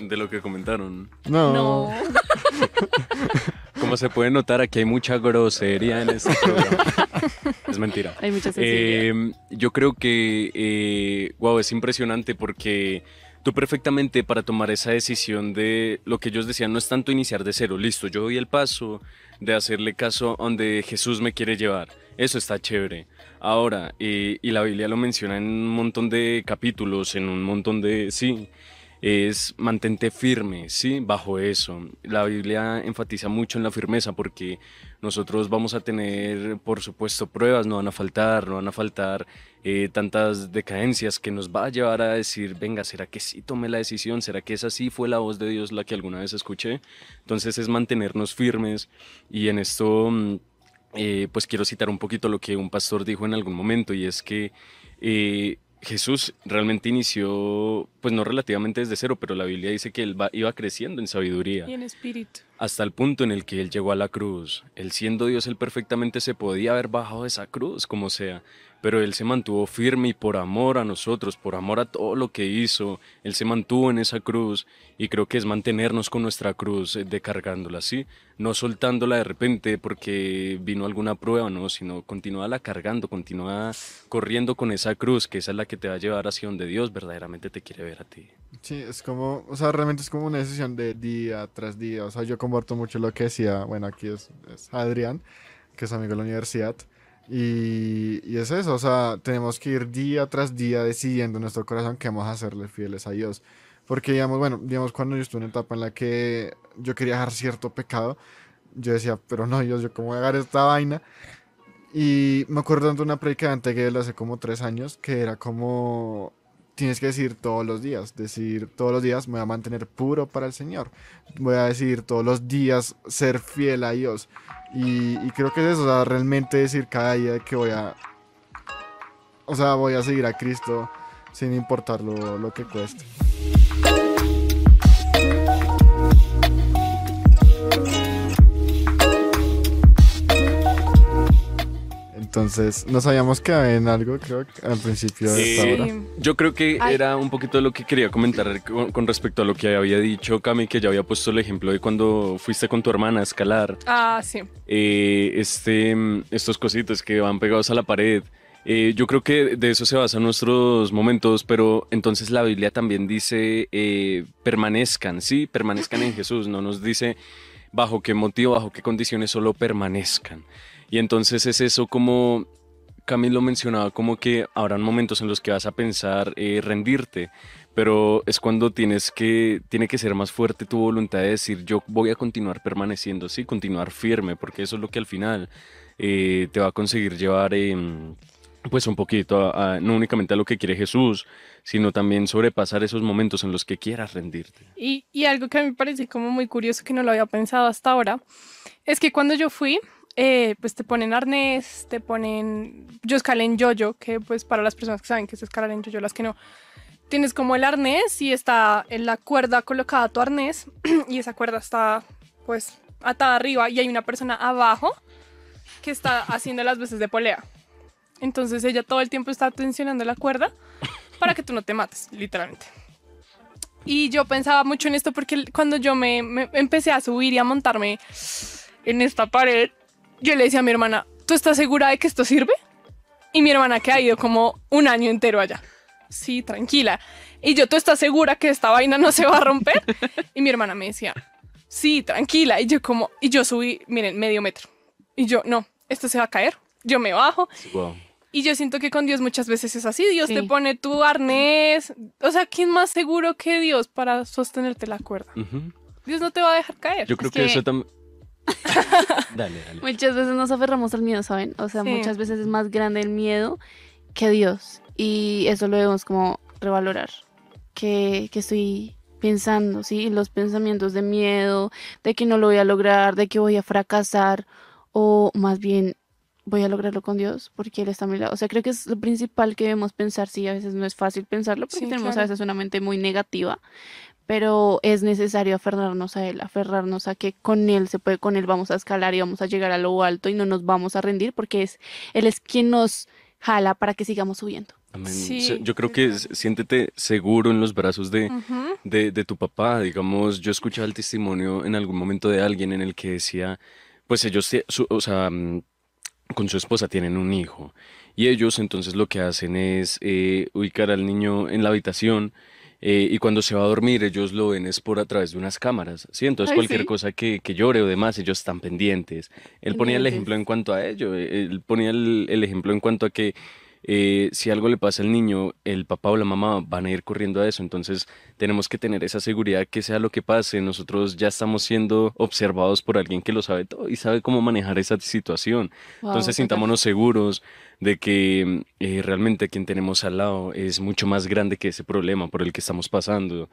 De lo que comentaron. No. (laughs) Como se puede notar, aquí hay mucha grosería en este programa. (laughs) es mentira. Hay mucha sensibilidad. Eh, yo creo que, eh, wow, es impresionante porque tú perfectamente para tomar esa decisión de lo que ellos decían no es tanto iniciar de cero, listo, yo doy el paso de hacerle caso donde Jesús me quiere llevar. Eso está chévere. Ahora, eh, y la Biblia lo menciona en un montón de capítulos, en un montón de, sí, es mantente firme, ¿sí? Bajo eso. La Biblia enfatiza mucho en la firmeza porque nosotros vamos a tener, por supuesto, pruebas, no van a faltar, no van a faltar eh, tantas decadencias que nos va a llevar a decir, venga, ¿será que sí tomé la decisión? ¿Será que esa sí fue la voz de Dios la que alguna vez escuché? Entonces es mantenernos firmes y en esto... mm, eh, pues quiero citar un poquito lo que un pastor dijo en algún momento y es que eh, Jesús realmente inició, pues no relativamente desde cero, pero la Biblia dice que él va- iba creciendo en sabiduría Y en espíritu. hasta el punto en el que él llegó a la cruz. Él siendo Dios, él perfectamente se podía haber bajado de esa cruz, como sea, pero él se mantuvo firme y por amor a nosotros, por amor a todo lo que hizo, él se mantuvo en esa cruz y creo que es mantenernos con nuestra cruz, eh, de cargándola así, no soltándola de repente porque vino alguna prueba, no, sino continuarla cargando, continúa corriendo con esa cruz, que esa es la que te va a llevar hacia donde Dios verdaderamente te quiere ver a ti. Sí, es como, o sea, realmente es como una decisión de día tras día. O sea, yo comparto mucho lo que decía, bueno, aquí es Adrián, que es amigo de la universidad. Y, es eso, o sea, tenemos que ir día tras día decidiendo en nuestro corazón que vamos a serle fieles a Dios. Porque, digamos, bueno, digamos, cuando yo estuve en una etapa en la que yo quería dejar cierto pecado, yo decía, pero no, Dios, ¿yo cómo voy a dejar esta vaina? Y me acuerdo de una predicante que él hace como tres años, que era como, tienes que decir todos los días, decir todos los días me voy a mantener puro para el Señor, voy a decir todos los días ser fiel a Dios. Y, creo que es eso, o sea, realmente decir cada día que voy a, o sea, voy a seguir a Cristo sin importar lo, lo que cueste. Entonces, nos habíamos quedado en algo, creo, al principio de esta Eh, hora. Sí. Yo creo que Ay. era un poquito lo que quería comentar con, con respecto a lo que había dicho Cami, que ya había puesto el ejemplo de cuando fuiste con tu hermana a escalar. Ah, sí. Eh, este, mm, estos cositos que van pegados a la pared. Eh, yo creo que de eso se basan nuestros momentos, pero entonces la Biblia también dice eh, permanezcan, sí, permanezcan en Jesús, no nos dice bajo qué motivo, bajo qué condiciones, solo permanezcan. Y entonces es eso como Camilo mencionaba, como que habrán momentos en los que vas a pensar eh, rendirte, pero es cuando tienes que, tiene que ser más fuerte tu voluntad de decir, yo voy a continuar permaneciendo, sí, continuar firme, porque eso es lo que al final eh, te va a conseguir llevar, em, pues un poquito, no únicamente a lo que quiere Jesús, sino también sobrepasar esos momentos en los que quieras rendirte. Y, y algo que a mí me parece como muy curioso que no lo había pensado hasta ahora, es que cuando yo fui, eh, pues te ponen arnés, te ponen, yo escalé en yoyo, que pues para las personas que saben que es escalar en yoyo, las que no, tienes como el arnés y está en la cuerda colocada a tu arnés (clears throat) y esa cuerda está pues atada arriba y hay una persona abajo que está haciendo las veces de polea. Entonces ella todo el tiempo está tensionando la cuerda para que tú no te mates, literalmente. Y yo pensaba mucho en esto porque cuando yo me empecé a subir y a montarme en esta pared, yo le decía a mi hermana, ¿tú estás segura de que esto sirve? Y mi hermana que ha ido como un año entero allá. Sí, tranquila. Y yo, ¿tú estás segura que esta vaina no se va a romper? (laughs) Y mi hermana me decía, sí, tranquila. Y yo como, y yo subí, miren, medio metro. Y yo, no, esto se va a caer. Yo me bajo. Wow. Y yo siento que con Dios muchas veces es así. Dios te Sí. pone tu arnés. O sea, ¿quién más seguro que Dios para sostenerte la cuerda? Dios no te va a dejar caer. Yo creo Es que, que- eso también... (laughs) dale, dale. Muchas veces nos aferramos al miedo, ¿saben? O sea, Sí. muchas veces es más grande el miedo que Dios. Y eso lo debemos como revalorar. Que, que estoy pensando, ¿sí? Los pensamientos de miedo, de que no lo voy a lograr, de que voy a fracasar, o más bien voy a lograrlo con Dios porque Él está a mi lado. O sea, creo que es lo principal que debemos pensar. Sí, a veces no es fácil pensarlo porque Sí, tenemos a veces una mente muy negativa, pero es necesario aferrarnos a Él, aferrarnos a que con Él se puede, con Él vamos a escalar y vamos a llegar a lo alto y no nos vamos a rendir porque es Él es quien nos jala para que sigamos subiendo. Amén. Sí, Yo creo que siéntete seguro en los brazos de, de, de tu papá. Digamos, yo escuchaba el testimonio en algún momento de alguien en el que decía, pues ellos, su- o sea, mm, con su esposa tienen un hijo. Y ellos entonces lo que hacen es eh, ubicar al niño en la habitación eh, y cuando se va a dormir ellos lo ven es por a través de unas cámaras. Sí, entonces Ay, cualquier sí. cosa que, que llore o demás, ellos están pendientes. Él ponía el ejemplo en cuanto a ello. eh, Él ponía el, el ejemplo en cuanto a que eh, si algo le pasa al niño, el papá o la mamá van a ir corriendo a eso. Entonces tenemos que tener esa seguridad que sea lo que pase, nosotros ya estamos siendo observados por alguien que lo sabe todo y sabe cómo manejar esa situación. Wow, Entonces sintámonos seguros de que eh, realmente quien tenemos al lado es mucho más grande que ese problema por el que estamos pasando.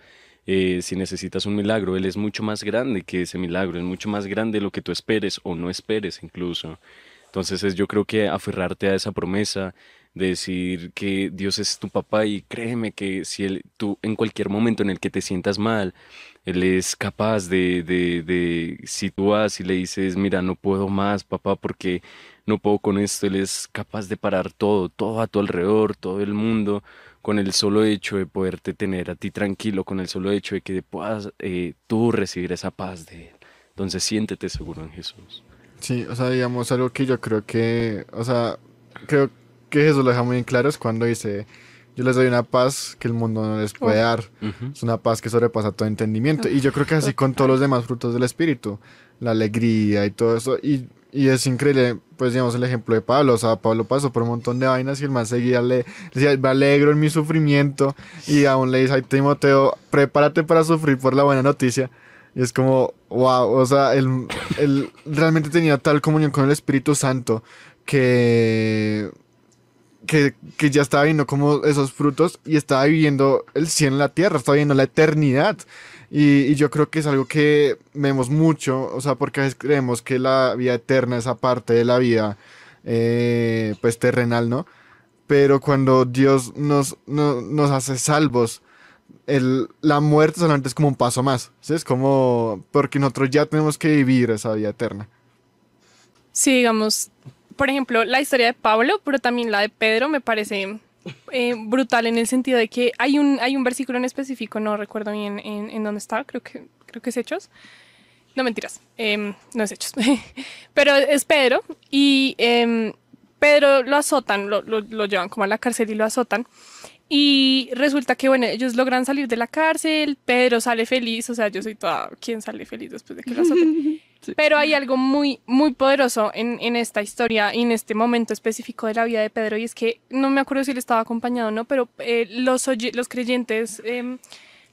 Eh, si necesitas un milagro, Él es mucho más grande que ese milagro, es mucho más grande lo que tú esperes o no esperes incluso. Entonces es yo creo que aferrarte a esa promesa de decir que Dios es tu papá y créeme que si él, tú en cualquier momento en el que te sientas mal, Él es capaz de, de, de, si tú vas y le dices, mira, no puedo más, papá, porque no puedo con esto, Él es capaz de parar todo, todo a tu alrededor, todo el mundo, con el solo hecho de poderte tener a ti tranquilo, con el solo hecho de que puedas eh, tú recibir esa paz de Él. Entonces siéntete seguro en Jesús. Sí, o sea, digamos, algo que yo creo que, o sea, creo que Jesús lo deja muy en claro es cuando dice, yo les doy una paz que el mundo no les puede dar. Ujú. Es una paz que sobrepasa todo entendimiento. Y yo creo que así con todos los demás frutos del Espíritu, la alegría y todo eso. Y, y es increíble, pues digamos, el ejemplo de Pablo. O sea, Pablo pasó por un montón de vainas y el más seguía le decía, me alegro en mi sufrimiento. Y aún le dice, ay, Timoteo, prepárate para sufrir por la buena noticia. Y es como, wow, o sea, él, él realmente tenía tal comunión con el Espíritu Santo que, que, que ya estaba viendo como esos frutos y estaba viviendo el cielo en la tierra, estaba viviendo la eternidad. Y, yo creo que es algo que vemos mucho, o sea, porque a veces creemos que la vida eterna es aparte de la vida, eh, pues terrenal, ¿no? Pero cuando Dios nos, no- nos hace salvos, el, la muerte solamente es como un paso más. Es como, porque nosotros ya tenemos que vivir esa vida eterna. Sí, digamos, por ejemplo, la historia de Pablo, pero también la de Pedro me parece eh, brutal en el sentido de que hay un, hay un versículo en específico, no recuerdo bien en, dónde estaba, creo que, creo que es Hechos. No mentiras, em, no es Hechos, (laughs) pero es Pedro y em, Pedro lo azotan, lo, lo- llevan como a la cárcel y lo azotan. Y resulta que, bueno, ellos logran salir de la cárcel, Pedro sale feliz, o sea, yo soy toda, ¿quién sale feliz después de que lo azoten? (laughs) Pero hay algo muy, muy poderoso en, en esta historia y en este momento específico de la vida de Pedro, y es que no me acuerdo si él estaba acompañado o no, pero eh, los, los creyentes, em,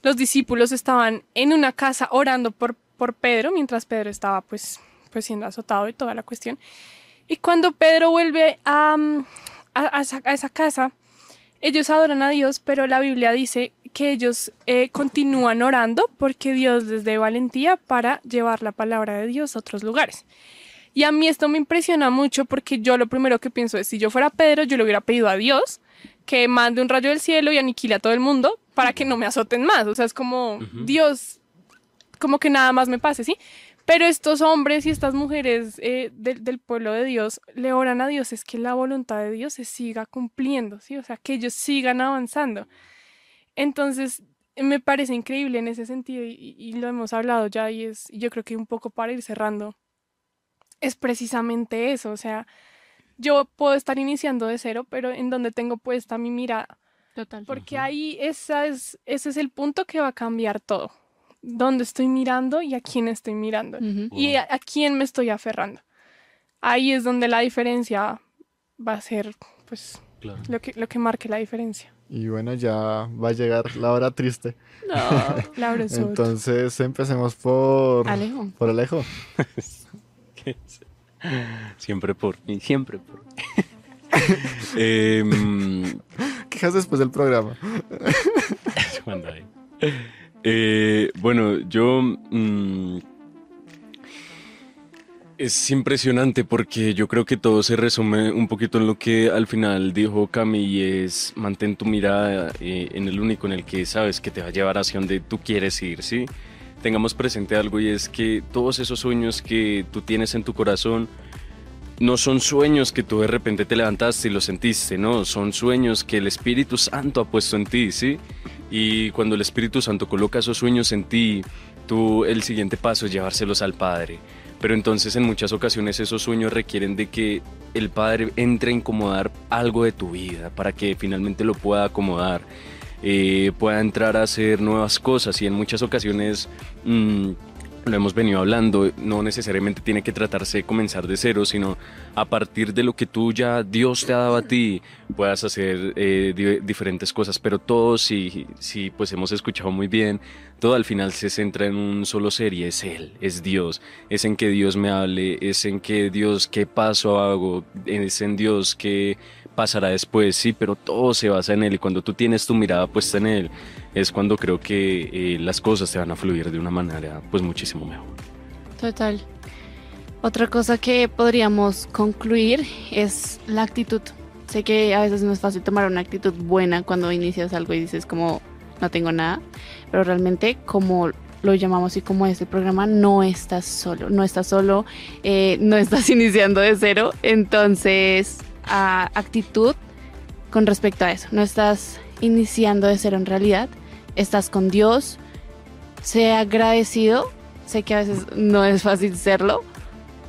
los discípulos estaban en una casa orando por, por Pedro, mientras Pedro estaba pues, pues siendo azotado y toda la cuestión. Y cuando Pedro vuelve a, mm, a- a esa- a esa casa, ellos adoran a Dios, pero la Biblia dice que ellos eh, continúan orando porque Dios les dé valentía para llevar la palabra de Dios a otros lugares. Y a mí esto me impresiona mucho porque yo lo primero que pienso es, si yo fuera Pedro, yo le hubiera pedido a Dios que mande un rayo del cielo y aniquile a todo el mundo para que no me azoten más. O sea, es como, Dios, como que nada más me pase, ¿sí? Pero estos hombres y estas mujeres eh, del, del pueblo de Dios le oran a Dios, es que la voluntad de Dios se siga cumpliendo, ¿sí? O sea, que ellos sigan avanzando. Entonces, me parece increíble en ese sentido y, lo hemos hablado ya y es, yo creo que un poco para ir cerrando, es precisamente eso, o sea, yo puedo estar iniciando de cero, pero en donde tengo puesta mi mirada, Total. porque ahí esa es, ese es el punto que va a cambiar todo, dónde estoy mirando y a quién estoy mirando Ujú. y a, a quién me estoy aferrando. Ahí es donde la diferencia va a ser, pues, Claro. lo que, lo que marque la diferencia. Y bueno, ya va a llegar la hora triste. (laughs) Laura Soto. Entonces empecemos por Alejo. por Alejo. (laughs) Siempre por mí, siempre por mí. (laughs) Em, Quejas después del programa. Eh, bueno, yo... mm, es impresionante porque yo creo que todo se resume un poquito en lo que al final dijo Cami y es mantén tu mirada eh, en el único en el que sabes que te va a llevar hacia donde tú quieres ir, ¿sí? Tengamos presente algo y es que todos esos sueños que tú tienes en tu corazón no son sueños que tú de repente te levantaste y los sentiste, no, son sueños que el Espíritu Santo ha puesto en ti, ¿sí? Y cuando el Espíritu Santo coloca esos sueños en ti, tú el siguiente paso es llevárselos al Padre. Pero entonces en muchas ocasiones esos sueños requieren de que el Padre entre a incomodar algo de tu vida para que finalmente lo pueda acomodar, eh, pueda entrar a hacer nuevas cosas y en muchas ocasiones... mm, lo hemos venido hablando, no necesariamente tiene que tratarse de comenzar de cero, sino a partir de lo que tú ya Dios te ha dado a ti, puedas hacer eh, di- diferentes cosas, pero todo, si, si pues hemos escuchado muy bien, todo al final se centra en un solo ser y es Él, es Dios, es en que Dios me hable, es en que Dios, qué paso hago, es en Dios que pasará después, sí, pero todo se basa en Él y cuando tú tienes tu mirada puesta en Él, es cuando creo que eh, las cosas te van a fluir de una manera pues muchísimo mejor. Total. Otra cosa que podríamos concluir es la actitud, Sé que a veces no es fácil tomar una actitud buena cuando inicias algo y dices como no tengo nada, pero realmente como lo llamamos y como es el programa, no estás solo, no estás solo, eh, no estás (laughs) iniciando de cero, entonces actitud con respecto a eso, no estás iniciando de cero en realidad, estás con Dios, sé agradecido, sé que a veces no es fácil serlo,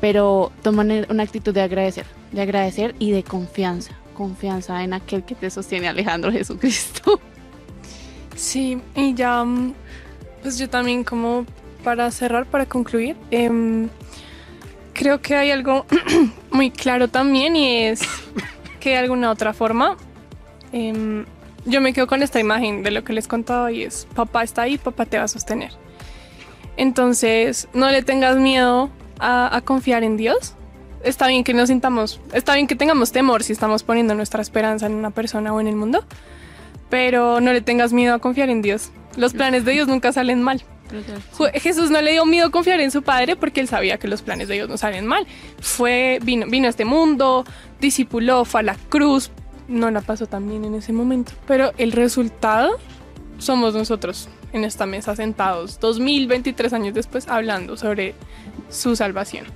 pero toma una actitud de agradecer, de agradecer y de confianza, confianza en aquel que te sostiene Alejandro Jesucristo. (laughs) Sí, y ya, mm, pues yo también como para cerrar, para concluir, em, creo que hay algo (clears throat) muy claro también y es que de alguna otra forma, em, yo me quedo con esta imagen de lo que les contaba y es, papá está ahí, papá te va a sostener. Entonces, no le tengas miedo a, a confiar en Dios. Está bien que nos sintamos, está bien que tengamos temor si estamos poniendo nuestra esperanza en una persona o en el mundo, pero no le tengas miedo a confiar en Dios. Los planes de Dios nunca salen mal. Jesús no le dio miedo confiar en su padre porque él sabía que los planes de Dios no salen mal. Fue, vino, vino a este mundo, discipuló, fue a la cruz, no la pasó tan bien en ese momento. Pero el resultado somos nosotros en esta mesa sentados, 2023 años después, hablando sobre su salvación.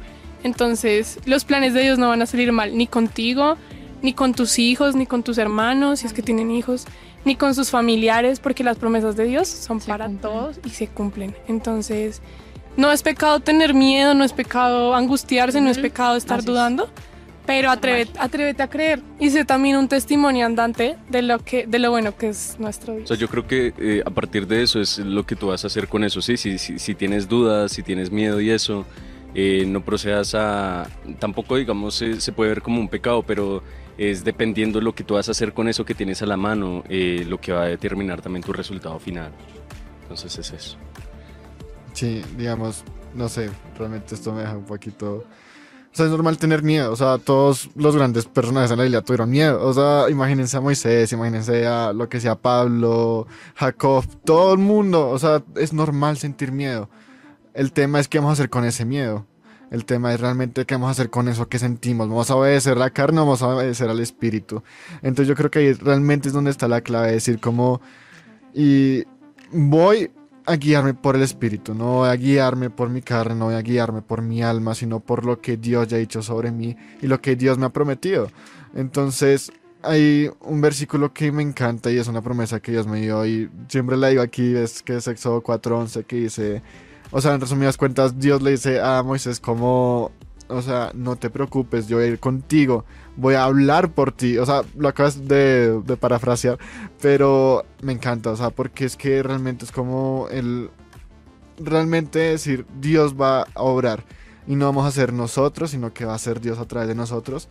Entonces, los planes de Dios no van a salir mal, ni contigo, ni con tus hijos, ni con tus hermanos, si es que tienen hijos, ni con sus familiares, porque las promesas de Dios son Se para cumplen. todos y se cumplen. Entonces, no es pecado tener miedo, no es pecado angustiarse, no es pecado estar Así es. dudando, pero atrévete, atrévete a creer y sé también un testimonio andante de lo que de lo bueno que es nuestro O Dios. sea, yo creo que eh, a partir de eso es lo que tú vas a hacer con eso, sí, si, si, si tienes dudas, si tienes miedo y eso, eh, no procedas a, tampoco digamos eh, se puede ver como un pecado, pero es dependiendo lo que tú vas a hacer con eso que tienes a la mano, eh, lo que va a determinar también tu resultado final. Entonces es eso. Sí, digamos, no sé, realmente esto me deja un poquito... O sea, es normal tener miedo, o sea, todos los grandes personajes en la Biblia tuvieron miedo, o sea, imagínense a Moisés, imagínense a lo que sea Pablo, Jacob, todo el mundo, o sea, es normal sentir miedo. El tema es qué vamos a hacer con ese miedo. El tema es realmente qué vamos a hacer con eso que sentimos. ¿Vamos a obedecer la carne o vamos a obedecer al espíritu? Entonces yo creo que ahí realmente es donde está la clave, decir como... Y voy a guiarme por el espíritu, no voy a guiarme por mi carne, no voy a guiarme por mi alma, sino por lo que Dios ya ha dicho sobre mí y lo que Dios me ha prometido. Entonces, hay un versículo que me encanta y es una promesa que Dios me dio y siempre la digo aquí, es que es Éxodo 4:11 que dice, o sea, en resumidas cuentas, Dios le dice a Moisés como, o sea, no te preocupes, yo voy a ir contigo, voy a hablar por ti, o sea, lo acabas de, de parafrasear, pero me encanta, o sea, porque es que realmente es como el, realmente decir, Dios va a obrar y no vamos a ser nosotros, sino que va a ser Dios a través de nosotros.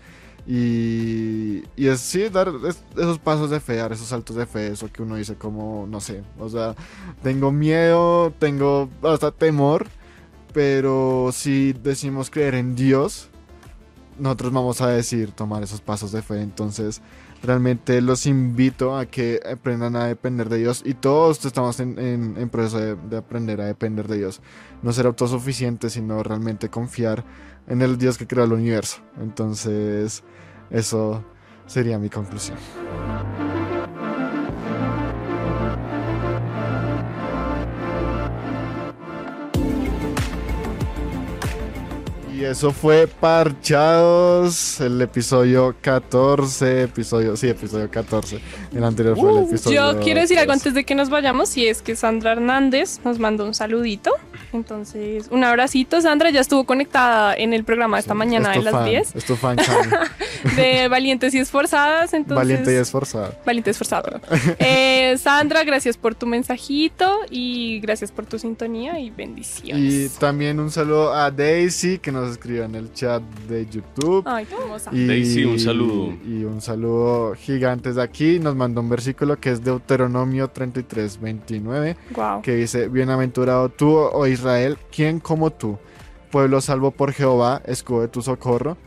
Y, es sí, dar es- esos pasos de fe, dar esos saltos de fe, eso que uno dice como, no sé, o sea, tengo miedo, tengo hasta temor, pero si decimos creer en Dios, nosotros vamos a decir tomar esos pasos de fe. Entonces, realmente los invito a que aprendan a depender de Dios y todos estamos en, en- proceso de, de aprender a depender de Dios. No ser autosuficiente, sino realmente confiar en el Dios que creó el universo. Entonces, eso sería mi conclusión. Y eso fue Parchados, el episodio 14, episodio, sí, episodio 14. El anterior fue el episodio. Yo quiero decir algo 13. antes de que nos vayamos y es que Sandra Hernández nos mandó un saludito. Entonces, un abracito. Sandra ya estuvo conectada en el programa esta mañana de las fan, 10 Es tu fan, (laughs) de Valientes y Esforzadas. Entonces, Valiente y esforzada. Valiente y esforzada. (laughs) Eh, Sandra, gracias por tu mensajito y gracias por tu sintonía y Y bendiciones. también un saludo a Daisy que nos escribió en el chat de YouTube. Ay, qué hermosa. Y, Daisy, un saludo. Y un saludo gigante de aquí. Nos mandó un versículo que es Deuteronomio 33, 29, Wow. que dice, Bienaventurado tú, oh Israel, ¿quién como tú? Pueblo salvo por Jehová, escudo de tu socorro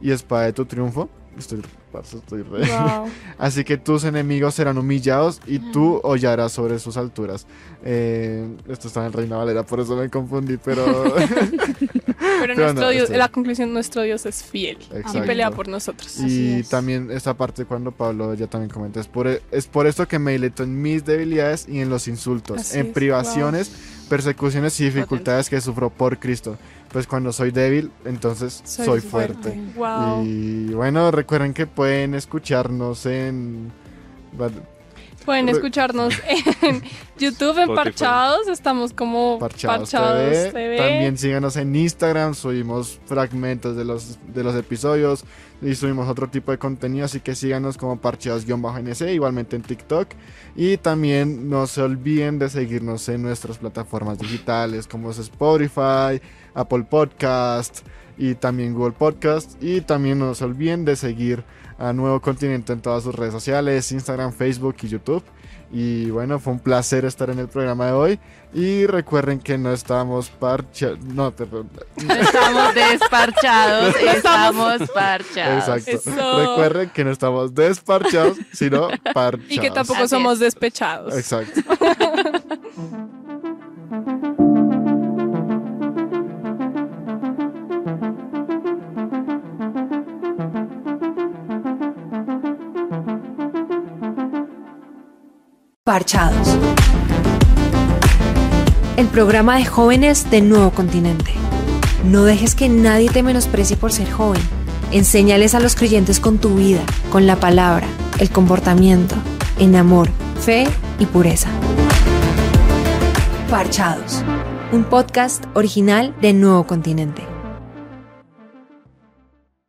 y espada de tu triunfo. Estoy parce, estoy re. Wow. (laughs) Así que tus enemigos serán humillados y tú hollarás sobre sus alturas. Eh, esto está en Reina Valera, por eso me confundí, pero. (laughs) Pero Pero nuestro no, Dios, esto- la conclusión, nuestro Dios es fiel y Exacto. pelea por nosotros. Y es. también esta parte cuando Pablo ya también comenta, es por, es por esto que me deleito en mis debilidades y en los insultos, Así en es, privaciones, persecuciones y dificultades que sufro por Cristo. Pues cuando soy débil, entonces soy, fuerte. Wow. Y bueno, recuerden que pueden escucharnos en... Pueden escucharnos (laughs) en YouTube, en. Parchados. Estamos como Parchados, Parchados, TV. TV. También síganos en Instagram, subimos fragmentos de los, de los episodios y subimos otro tipo de contenido, así que síganos como parchados-nc, igualmente en TikTok. Y también no se olviden de seguirnos en nuestras plataformas digitales como es Spotify, Apple Podcast y también Google Podcast. Y también no se olviden de seguir a Nuevo Continente en todas sus redes sociales, Instagram, Facebook y YouTube. Y bueno, fue un placer estar en el programa de hoy. Y recuerden que no estamos parchados. No, perdón. No estamos desparchados, (laughs) estamos (laughs) parchados. Exacto. Eso. Recuerden que no estamos desparchados, sino parchados. (laughs) Y que tampoco Así somos es. despechados. Exacto. Parchados. El programa de jóvenes de Nuevo Continente. No dejes que nadie te menosprecie por ser joven. Enséñales a los creyentes con tu vida, con la palabra, el comportamiento, en amor, fe y pureza. Parchados. Un podcast original de Nuevo Continente.